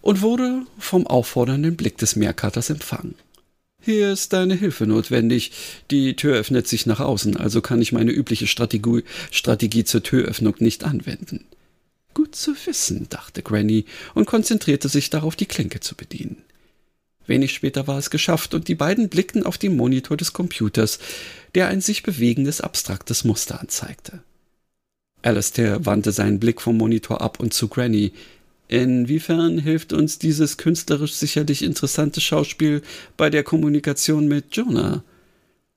Und wurde vom auffordernden Blick des Meerkaters empfangen. Hier ist deine Hilfe notwendig. Die Tür öffnet sich nach außen, also kann ich meine übliche Strategie, Strategie zur Türöffnung nicht anwenden. Gut zu wissen, dachte Granny und konzentrierte sich darauf, die Klinke zu bedienen. Wenig später war es geschafft und die beiden blickten auf den Monitor des Computers, der ein sich bewegendes abstraktes Muster anzeigte. Alastair wandte seinen Blick vom Monitor ab und zu Granny. Inwiefern hilft uns dieses künstlerisch sicherlich interessante Schauspiel bei der Kommunikation mit Jonah?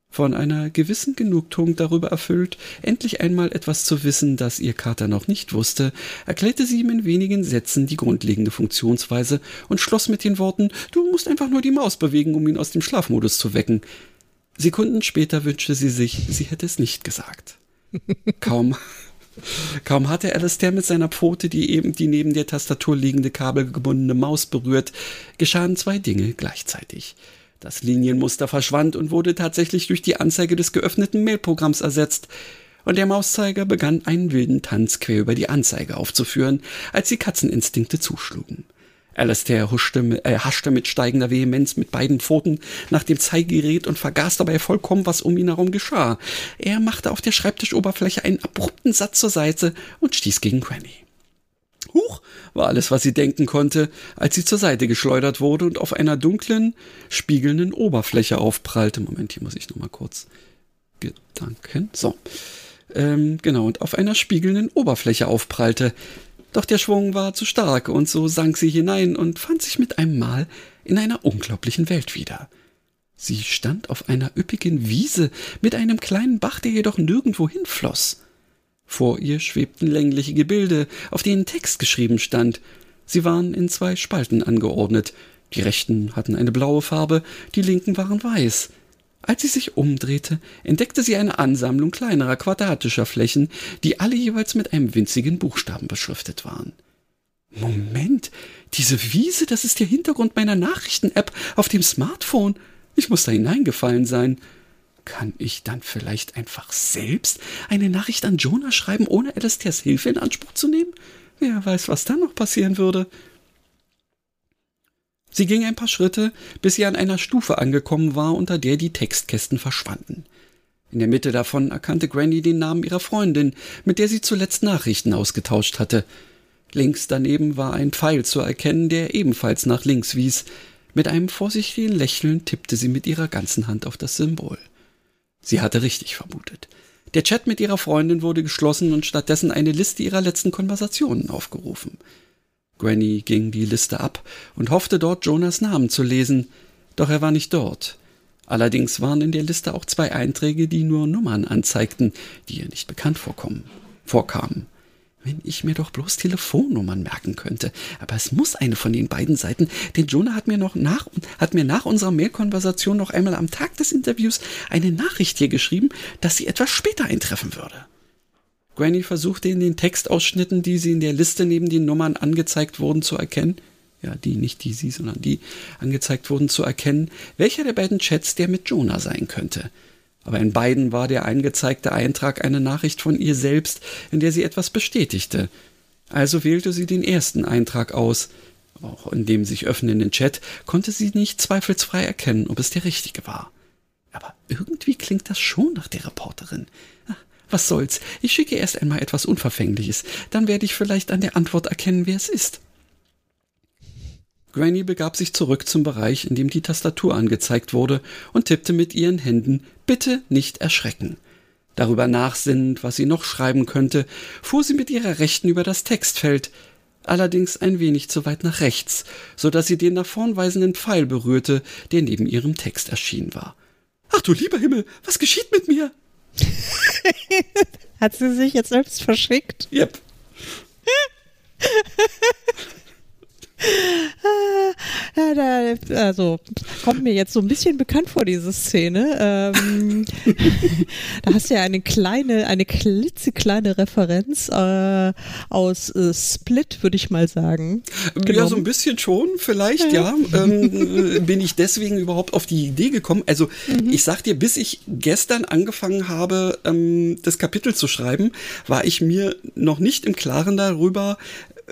Von einer gewissen Genugtuung darüber erfüllt, endlich einmal etwas zu wissen, das ihr Kater noch nicht wusste, erklärte sie ihm in wenigen Sätzen die grundlegende Funktionsweise und schloss mit den Worten Du musst einfach nur die Maus bewegen, um ihn aus dem Schlafmodus zu wecken. Sekunden später wünschte sie sich, sie hätte es nicht gesagt. Kaum Kaum hatte Alistair mit seiner Pfote die eben die neben der Tastatur liegende kabelgebundene Maus berührt, geschahen zwei Dinge gleichzeitig. Das Linienmuster verschwand und wurde tatsächlich durch die Anzeige des geöffneten Mailprogramms ersetzt, und der Mauszeiger begann einen wilden Tanz quer über die Anzeige aufzuführen, als die Katzeninstinkte zuschlugen. Alastair huschte, äh, haschte mit steigender Vehemenz mit beiden Pfoten nach dem Zeigerät und vergaß dabei vollkommen, was um ihn herum geschah. Er machte auf der Schreibtischoberfläche einen abrupten Satz zur Seite und stieß gegen Granny. Huch, war alles, was sie denken konnte, als sie zur Seite geschleudert wurde und auf einer dunklen, spiegelnden Oberfläche aufprallte. Moment, hier muss ich nochmal kurz Gedanken. So. Ähm, genau, und auf einer spiegelnden Oberfläche aufprallte. Doch der Schwung war zu stark, und so sank sie hinein und fand sich mit einem Mal in einer unglaublichen Welt wieder. Sie stand auf einer üppigen Wiese mit einem kleinen Bach, der jedoch nirgendwo hinfloß. Vor ihr schwebten längliche Gebilde, auf denen Text geschrieben stand. Sie waren in zwei Spalten angeordnet. Die rechten hatten eine blaue Farbe, die linken waren weiß. Als sie sich umdrehte, entdeckte sie eine Ansammlung kleinerer quadratischer Flächen, die alle jeweils mit einem winzigen Buchstaben beschriftet waren. Moment, diese Wiese, das ist der Hintergrund meiner Nachrichten-App auf dem Smartphone. Ich muss da hineingefallen sein. Kann ich dann vielleicht einfach selbst eine Nachricht an Jonah schreiben, ohne Alastairs Hilfe in Anspruch zu nehmen? Wer weiß, was dann noch passieren würde. Sie ging ein paar Schritte, bis sie an einer Stufe angekommen war, unter der die Textkästen verschwanden. In der Mitte davon erkannte Granny den Namen ihrer Freundin, mit der sie zuletzt Nachrichten ausgetauscht hatte. Links daneben war ein Pfeil zu erkennen, der ebenfalls nach links wies. Mit einem vorsichtigen Lächeln tippte sie mit ihrer ganzen Hand auf das Symbol. Sie hatte richtig vermutet. Der Chat mit ihrer Freundin wurde geschlossen und stattdessen eine Liste ihrer letzten Konversationen aufgerufen. Granny ging die Liste ab und hoffte dort Jonas Namen zu lesen, doch er war nicht dort. Allerdings waren in der Liste auch zwei Einträge, die nur Nummern anzeigten, die ihr nicht bekannt vorkommen, vorkamen. Wenn ich mir doch bloß Telefonnummern merken könnte. Aber es muss eine von den beiden Seiten, denn Jonah hat mir noch nach, hat mir nach unserer Mailkonversation noch einmal am Tag des Interviews eine Nachricht hier geschrieben, dass sie etwas später eintreffen würde. Granny versuchte in den Textausschnitten, die sie in der Liste neben den Nummern angezeigt wurden, zu erkennen, ja, die, nicht die sie, sondern die angezeigt wurden, zu erkennen, welcher der beiden Chats der mit Jonah sein könnte. Aber in beiden war der eingezeigte Eintrag eine Nachricht von ihr selbst, in der sie etwas bestätigte. Also wählte sie den ersten Eintrag aus. Auch in dem sich öffnenden Chat konnte sie nicht zweifelsfrei erkennen, ob es der richtige war. Aber irgendwie klingt das schon nach der Reporterin. Was soll's? Ich schicke erst einmal etwas Unverfängliches. Dann werde ich vielleicht an der Antwort erkennen, wer es ist. Granny begab sich zurück zum Bereich, in dem die Tastatur angezeigt wurde, und tippte mit ihren Händen Bitte nicht erschrecken. Darüber nachsinnend, was sie noch schreiben könnte, fuhr sie mit ihrer Rechten über das Textfeld, allerdings ein wenig zu weit nach rechts, so dass sie den nach vorn weisenden Pfeil berührte, der neben ihrem Text erschienen war. Ach du lieber Himmel, was geschieht mit mir? Hat sie sich jetzt selbst verschickt? Yep. Ja, also kommt mir jetzt so ein bisschen bekannt vor, diese Szene. Ähm, da hast du ja eine kleine, eine klitzekleine Referenz äh, aus äh, Split, würde ich mal sagen. Ja, genommen. so ein bisschen schon, vielleicht, ja. Ähm, bin ich deswegen überhaupt auf die Idee gekommen. Also, ich sag dir, bis ich gestern angefangen habe, ähm, das Kapitel zu schreiben, war ich mir noch nicht im Klaren darüber,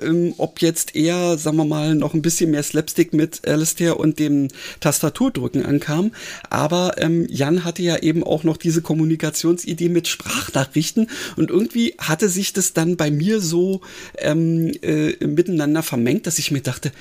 ähm, ob jetzt eher, sagen wir mal, noch ein bisschen mehr Slapstick mit Alistair und dem Tastaturdrücken ankam. Aber ähm, Jan hatte ja eben auch noch diese Kommunikationsidee mit Sprachnachrichten und irgendwie hatte sich das dann bei mir so ähm, äh, miteinander vermengt, dass ich mir dachte,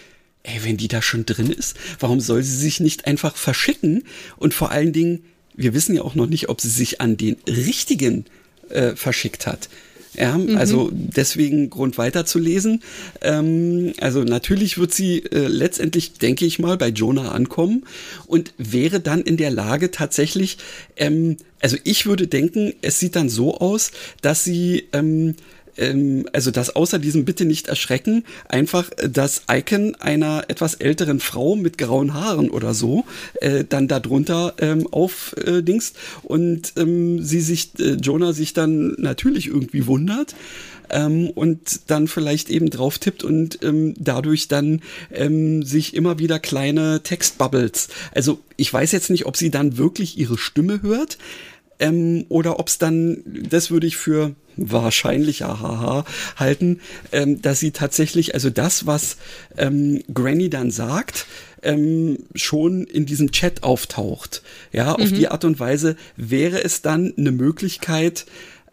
ey, wenn die da schon drin ist, warum soll sie sich nicht einfach verschicken? Und vor allen Dingen, wir wissen ja auch noch nicht, ob sie sich an den richtigen äh, verschickt hat. Ja, also deswegen Grund weiterzulesen. Ähm, also natürlich wird sie äh, letztendlich, denke ich mal, bei Jonah ankommen und wäre dann in der Lage tatsächlich, ähm, also ich würde denken, es sieht dann so aus, dass sie ähm, ähm, also dass außer diesem Bitte nicht erschrecken, einfach äh, das Icon einer etwas älteren Frau mit grauen Haaren oder so äh, dann darunter ähm, aufdingst und ähm, sie sich, äh, Jonah sich dann natürlich irgendwie wundert. Ähm, und dann vielleicht eben drauf tippt und ähm, dadurch dann ähm, sich immer wieder kleine Textbubbles. Also ich weiß jetzt nicht, ob sie dann wirklich ihre Stimme hört, ähm, oder ob es dann, das würde ich für wahrscheinlich haha halten, ähm, dass sie tatsächlich, also das, was ähm, Granny dann sagt, ähm, schon in diesem Chat auftaucht. Ja, auf die Art und Weise wäre es dann eine Möglichkeit,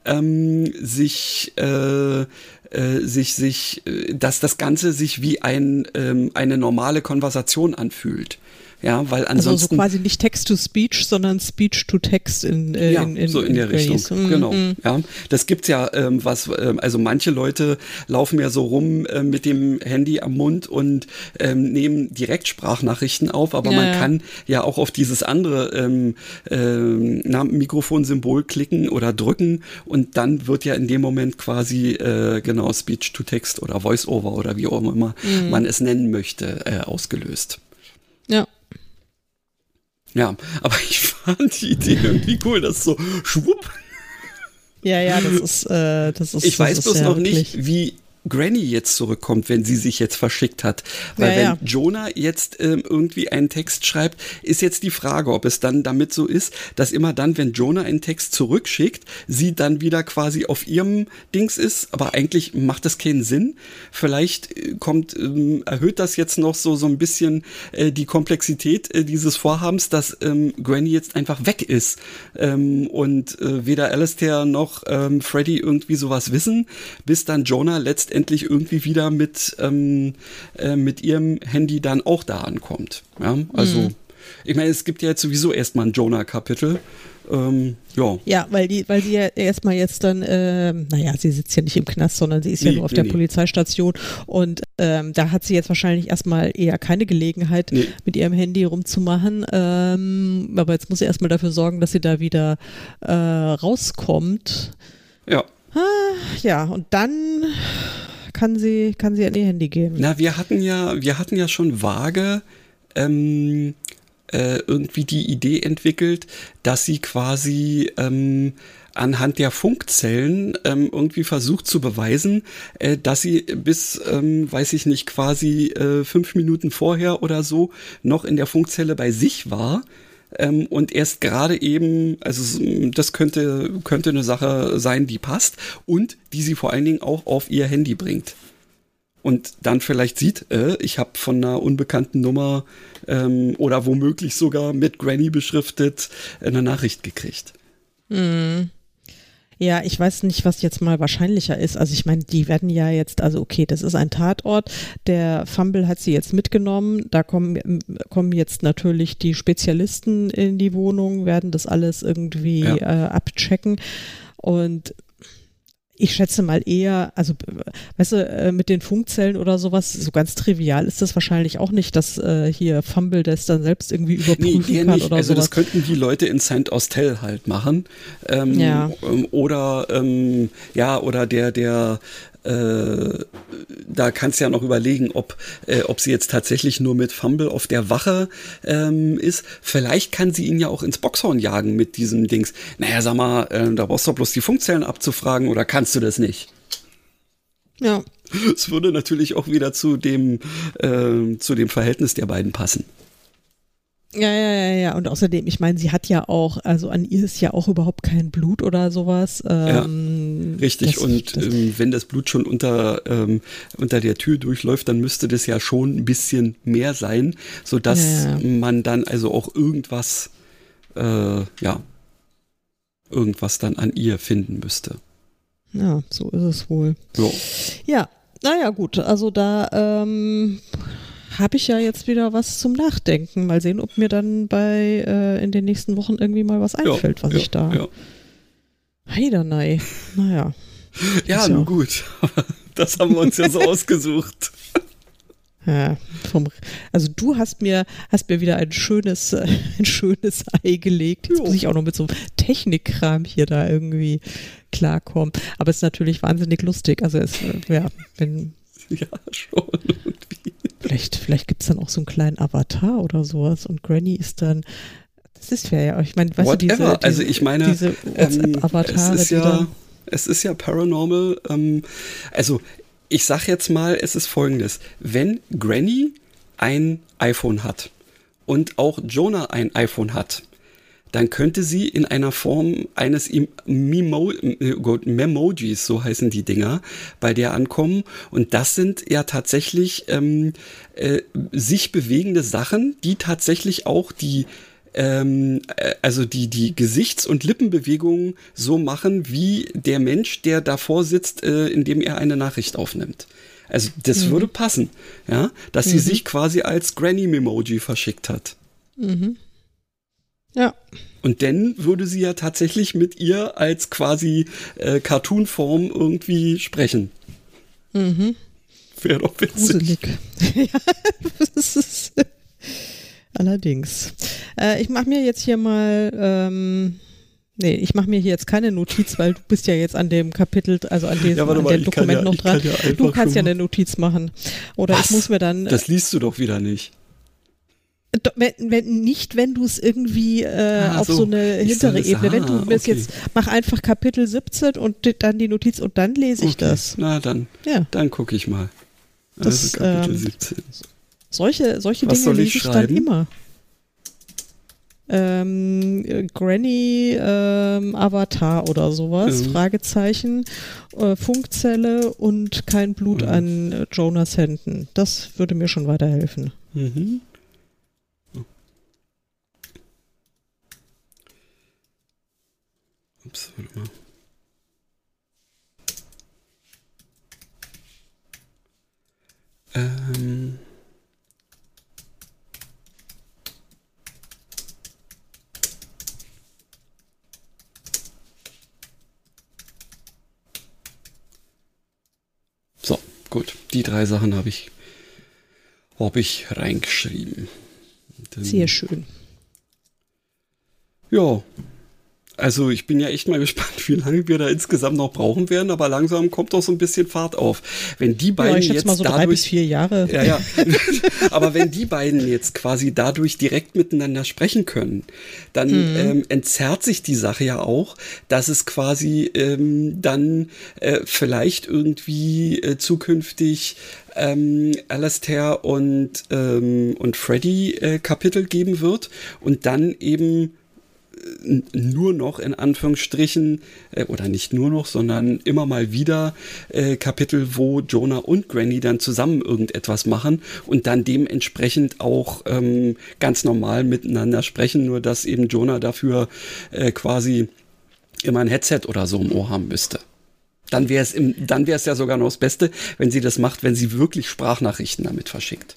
ähm, sich äh, äh, sich sich äh, dass das Ganze sich wie ein ähm, eine normale Konversation anfühlt ja weil Also so ansonsten quasi nicht Text-to-Speech, sondern Speech-to-Text in, äh, ja, in, in so in der Richtung. Mhm, genau. Ja, das gibt's ja, ähm, was, ähm, also manche Leute laufen ja so rum äh, mit dem Handy am Mund und ähm, nehmen direkt Sprachnachrichten auf, aber Ja, man ja. kann ja auch auf dieses andere ähm, ähm, Mikrofonsymbol klicken oder drücken und dann wird ja in dem Moment quasi äh, genau Speech to Text oder Voice-Over oder wie auch immer Mhm. man es nennen möchte, äh, ausgelöst. Ja. Aber ich fand die Idee irgendwie cool, dass so schwupp Ja, ja, das ist, äh, das ist. Ich das weiß ist bloß ja noch wirklich- nicht, wie Granny jetzt zurückkommt, wenn sie sich jetzt verschickt hat. Weil Ja, wenn ja. Jonah jetzt ähm, irgendwie einen Text schreibt, ist jetzt die Frage, ob es dann damit so ist, dass immer dann, wenn Jonah einen Text zurückschickt, sie dann wieder quasi auf ihrem Dings ist, aber eigentlich macht das keinen Sinn. Vielleicht äh, kommt, ähm, erhöht das jetzt noch so, so ein bisschen äh, die Komplexität äh, dieses Vorhabens, dass ähm, Granny jetzt einfach weg ist ähm, und äh, weder Alistair noch ähm, Freddy irgendwie sowas wissen, bis dann Jonah letztendlich irgendwie wieder mit, ähm, äh, mit ihrem Handy dann auch da ankommt. Ja, also ich meine, es gibt ja jetzt sowieso erstmal ein Jonah-Kapitel. Ähm, ja. Ja, weil die, weil sie ja erstmal jetzt dann, ähm, naja, sie sitzt ja nicht im Knast, sondern sie ist ja Nee, nur auf nee, der nee. Polizeistation und ähm, da hat sie jetzt wahrscheinlich erstmal eher keine Gelegenheit, mit ihrem Handy rumzumachen. Ähm, aber jetzt muss sie erstmal dafür sorgen, dass sie da wieder äh, rauskommt. Ja. Ja, und dann kann sie, kann sie an ihr Handy gehen. Na, wir hatten ja, wir hatten ja schon vage ähm, äh, irgendwie die Idee entwickelt, dass sie quasi ähm, anhand der Funkzellen ähm, irgendwie versucht zu beweisen, äh, dass sie bis, ähm, weiß ich nicht, quasi äh, fünf Minuten vorher oder so noch in der Funkzelle bei sich war. Ähm, und erst gerade eben, also das könnte, könnte eine Sache sein, die passt und die sie vor allen Dingen auch auf ihr Handy bringt und dann vielleicht sieht, äh, ich habe von einer unbekannten Nummer ähm, oder womöglich sogar mit Granny beschriftet eine Nachricht gekriegt. Ja, ich weiß nicht, was jetzt mal wahrscheinlicher ist. Also ich meine, die werden ja jetzt, also okay, das ist ein Tatort. Der Fumble hat sie jetzt mitgenommen. Da kommen, kommen jetzt natürlich die Spezialisten in die Wohnung, werden das alles irgendwie Ja. äh, abchecken. Und ich schätze mal eher, also weißt du, äh, mit den Funkzellen oder sowas, so ganz trivial ist das wahrscheinlich auch nicht, dass äh, hier Fumble das dann selbst irgendwie Nee, überprüfen eher kann nicht. oder Also sowas. das könnten die Leute in Saint Austell halt machen. Ähm, Ja. ähm, Oder ähm, ja, oder der, der äh, da kannst du ja noch überlegen, ob, äh, ob sie jetzt tatsächlich nur mit Fumble auf der Wache ähm, ist. Vielleicht kann sie ihn ja auch ins Boxhorn jagen mit diesem Dings. Naja, sag mal, äh, da brauchst du bloß die Funkzellen abzufragen oder kannst du das nicht? Ja. Es würde natürlich auch wieder zu dem, äh, zu dem Verhältnis der beiden passen. Ja, ja, ja, ja. Und außerdem, ich meine, sie hat ja auch, also an ihr ist ja auch überhaupt kein Blut oder sowas. Ähm, ja, richtig. das- und das- ähm, wenn das Blut schon unter, ähm, unter der Tür durchläuft, dann müsste das ja schon ein bisschen mehr sein, sodass Ja, ja. man dann also auch irgendwas, äh, ja, irgendwas dann an ihr finden müsste. Ja, so ist es wohl. Ja. Ja, naja, gut. Also da ähm, habe ich ja jetzt wieder was zum Nachdenken. Mal sehen, ob mir dann bei äh, in den nächsten Wochen irgendwie mal was einfällt, was ja, ich da. Ja, Heidanei. Naja. ja nun ja- gut. Das haben wir uns ja so ausgesucht. Ja, vom, also du hast mir, hast mir wieder ein schönes, äh, ein schönes Ei gelegt. Jetzt Jo. muss ich auch noch mit so einem Technikkram hier da irgendwie klarkommen. Aber es ist natürlich wahnsinnig lustig. Also es, äh, ja, wenn, Ja, schon. Irgendwie. vielleicht, vielleicht gibt es dann auch so einen kleinen Avatar oder sowas und Granny ist dann, das ist fair, ja. Ich meine, weißt du, diese, Whatever. diese, Also ich meine, diese Ähm, WhatsApp-Avatare, es ist ja, es ist ja paranormal. Ähm, also ich sag jetzt mal, es ist folgendes. Wenn Granny ein iPhone hat und auch Jonah ein iPhone hat, dann könnte sie in einer Form eines Em- Memo äh, Memojis, so heißen die Dinger, bei der ankommen. Und das sind ja tatsächlich ähm, äh, sich bewegende Sachen, die tatsächlich auch die ähm, äh, also die, die Gesichts- und Lippenbewegungen so machen, wie der Mensch, der davor sitzt, äh, indem er eine Nachricht aufnimmt. Also das würde passen, ja, dass sie sich quasi als Granny-Memoji verschickt hat. Ja, Und dann würde sie ja tatsächlich mit ihr als quasi äh, Cartoon-Form irgendwie sprechen. Wäre doch witzig. gruselig. ja, das ist, allerdings. Äh, ich mache mir jetzt hier mal, ähm, nee, ich mache mir hier jetzt keine Notiz, weil du bist ja jetzt an dem Kapitel, also an diesem Ja, an mal, dem Dokument ja- noch ich kann dran. ja du kannst ja eine Notiz machen. Oder Was? ich muss mir dann, Das liest du doch wieder nicht. Wenn, wenn nicht, wenn du es irgendwie äh, Ah, auf so. so, eine hintere es- Ebene, wenn ah, du willst okay. jetzt, mach einfach Kapitel 17 und dann die Notiz und dann lese ich Okay. das. Na, dann, Ja, dann gucke ich mal. Das, Also Kapitel ähm, 17. solche, solche Was Dinge soll ich lese ich dann immer. Ähm, äh, Granny ähm, Avatar oder sowas, Mhm. Fragezeichen, äh, Funkzelle und kein Blut Mhm. an Jonas Händen. Das würde mir schon weiterhelfen. Mhm. Ups, warte mal. Ähm. So, gut. Die drei Sachen habe ich, hab ich reingeschrieben. Dann- Sehr schön. ja. Also ich bin ja echt mal gespannt, wie lange wir da insgesamt noch brauchen werden, aber langsam kommt doch so ein bisschen Fahrt auf. Wenn die Ja, beiden ich schätze jetzt mal so drei bis dadurch vier Jahre. ja, ja. Aber wenn die beiden jetzt quasi dadurch direkt miteinander sprechen können, dann Mhm. ähm, entzerrt sich die Sache ja auch, dass es quasi ähm, dann äh, vielleicht irgendwie äh, zukünftig ähm, Alastair und, ähm, und Freddy äh, Kapitel geben wird und dann eben nur noch in Anführungsstrichen, äh, oder nicht nur noch, sondern immer mal wieder äh, Kapitel, wo Jonah und Granny dann zusammen irgendetwas machen und dann dementsprechend auch ähm, ganz normal miteinander sprechen, nur dass eben Jonah dafür äh, quasi immer ein Headset oder so im Ohr haben müsste. Dann wäre es dann wäre es ja sogar noch das Beste, wenn sie das macht, wenn sie wirklich Sprachnachrichten damit verschickt.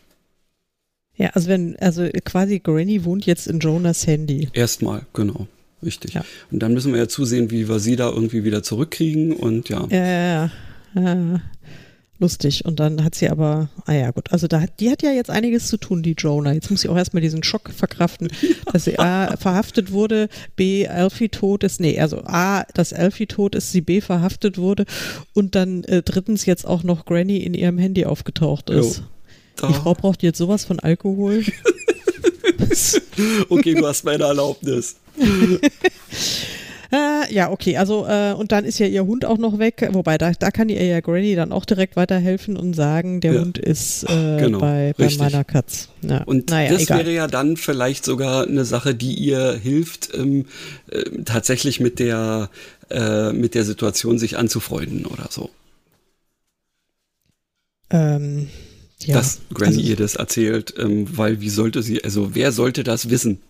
Ja, also wenn, also quasi Granny wohnt jetzt in Jonas Handy. Erstmal, genau. Richtig. Ja. Und dann müssen wir ja zusehen, wie wir sie da irgendwie wieder zurückkriegen und ja. Ja, ja, ja. lustig. Und dann hat sie aber, ah ja, gut, also da, die hat ja jetzt einiges zu tun, die Jonah. Jetzt muss sie auch erstmal diesen Schock verkraften, dass sie A, verhaftet wurde, B, Alfie tot ist, nee, also A, dass Alfie tot ist, sie B, verhaftet wurde und dann äh, drittens jetzt auch noch Granny in ihrem Handy aufgetaucht ist. Jo, die Frau braucht jetzt sowas von Alkohol. okay, du hast meine Erlaubnis. Äh, ja, okay, also äh, und dann ist ja ihr Hund auch noch weg, wobei da, da kann ihr ja Granny dann auch direkt weiterhelfen und sagen, der Ja. Hund ist äh, Genau, bei, bei meiner Katz. Ja. Und naja, das egal. wäre ja dann vielleicht sogar eine Sache, die ihr hilft, ähm, äh, tatsächlich mit der, äh, mit der Situation sich anzufreunden oder so. ähm, ja. Dass Granny also, ihr das erzählt, ähm, weil wie sollte sie, also wer sollte das wissen?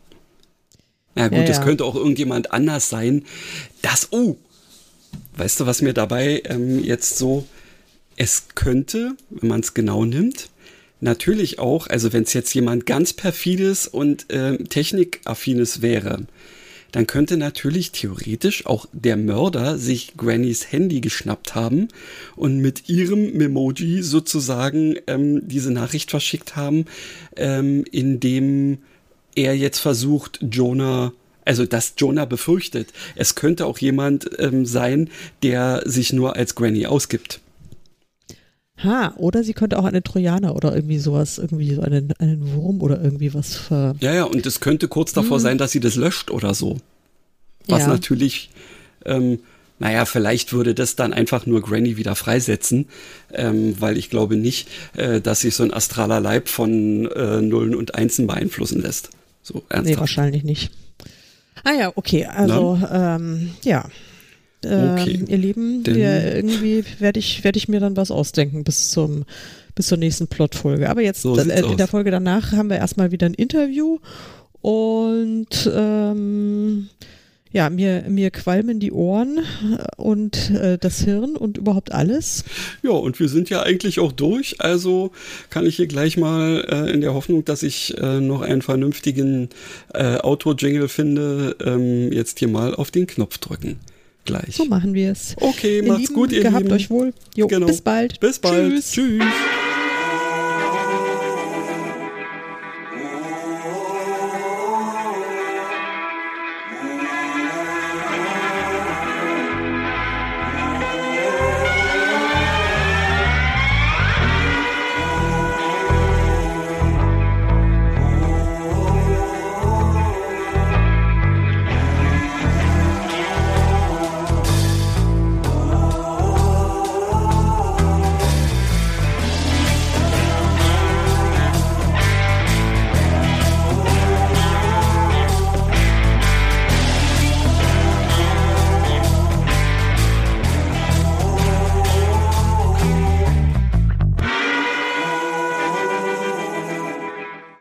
Na gut, Ja, es ja. könnte auch irgendjemand anders sein. Das, oh, weißt du, was mir dabei ähm, jetzt so, es könnte, wenn man es genau nimmt, natürlich auch, also wenn es jetzt jemand ganz perfides und ähm, technikaffines wäre, dann könnte natürlich theoretisch auch der Mörder sich Grannys Handy geschnappt haben und mit ihrem Memoji sozusagen ähm, diese Nachricht verschickt haben, ähm, in dem er jetzt versucht, Jonah, also dass Jonah befürchtet, es könnte auch jemand ähm, sein, der sich nur als Granny ausgibt. Ha, oder sie könnte auch einen Trojaner oder irgendwie sowas, irgendwie so einen, einen Wurm oder irgendwie was ver. Ja, ja, und es könnte kurz davor sein, dass sie das löscht oder so. Was Ja. natürlich, ähm, naja, vielleicht würde das dann einfach nur Granny wieder freisetzen, ähm, weil ich glaube nicht, äh, dass sich so ein astraler Leib von äh, Nullen und Einsen beeinflussen lässt. So Nee, ernsthaft. wahrscheinlich nicht. Ah ja, okay, also ähm, ja. Ähm, Okay. Ihr Lieben, wir, irgendwie werde ich, werd ich mir dann was ausdenken bis zum bis zur nächsten Plotfolge. Aber jetzt So äh, in der Folge danach haben wir erstmal wieder ein Interview und ähm, ja, mir, mir qualmen die Ohren und äh, das Hirn und überhaupt alles. Ja, und wir sind ja eigentlich auch durch, also kann ich hier gleich mal äh, in der Hoffnung, dass ich äh, noch einen vernünftigen äh, Outro-Jingle finde, ähm, jetzt hier mal auf den Knopf drücken. Gleich. So machen wir es. Okay, Ihr macht's Lieben, gut, ihr gehabt Lieben. euch wohl. Jo, Genau. bis bald. Bis bald. Tschüss. Tschüss.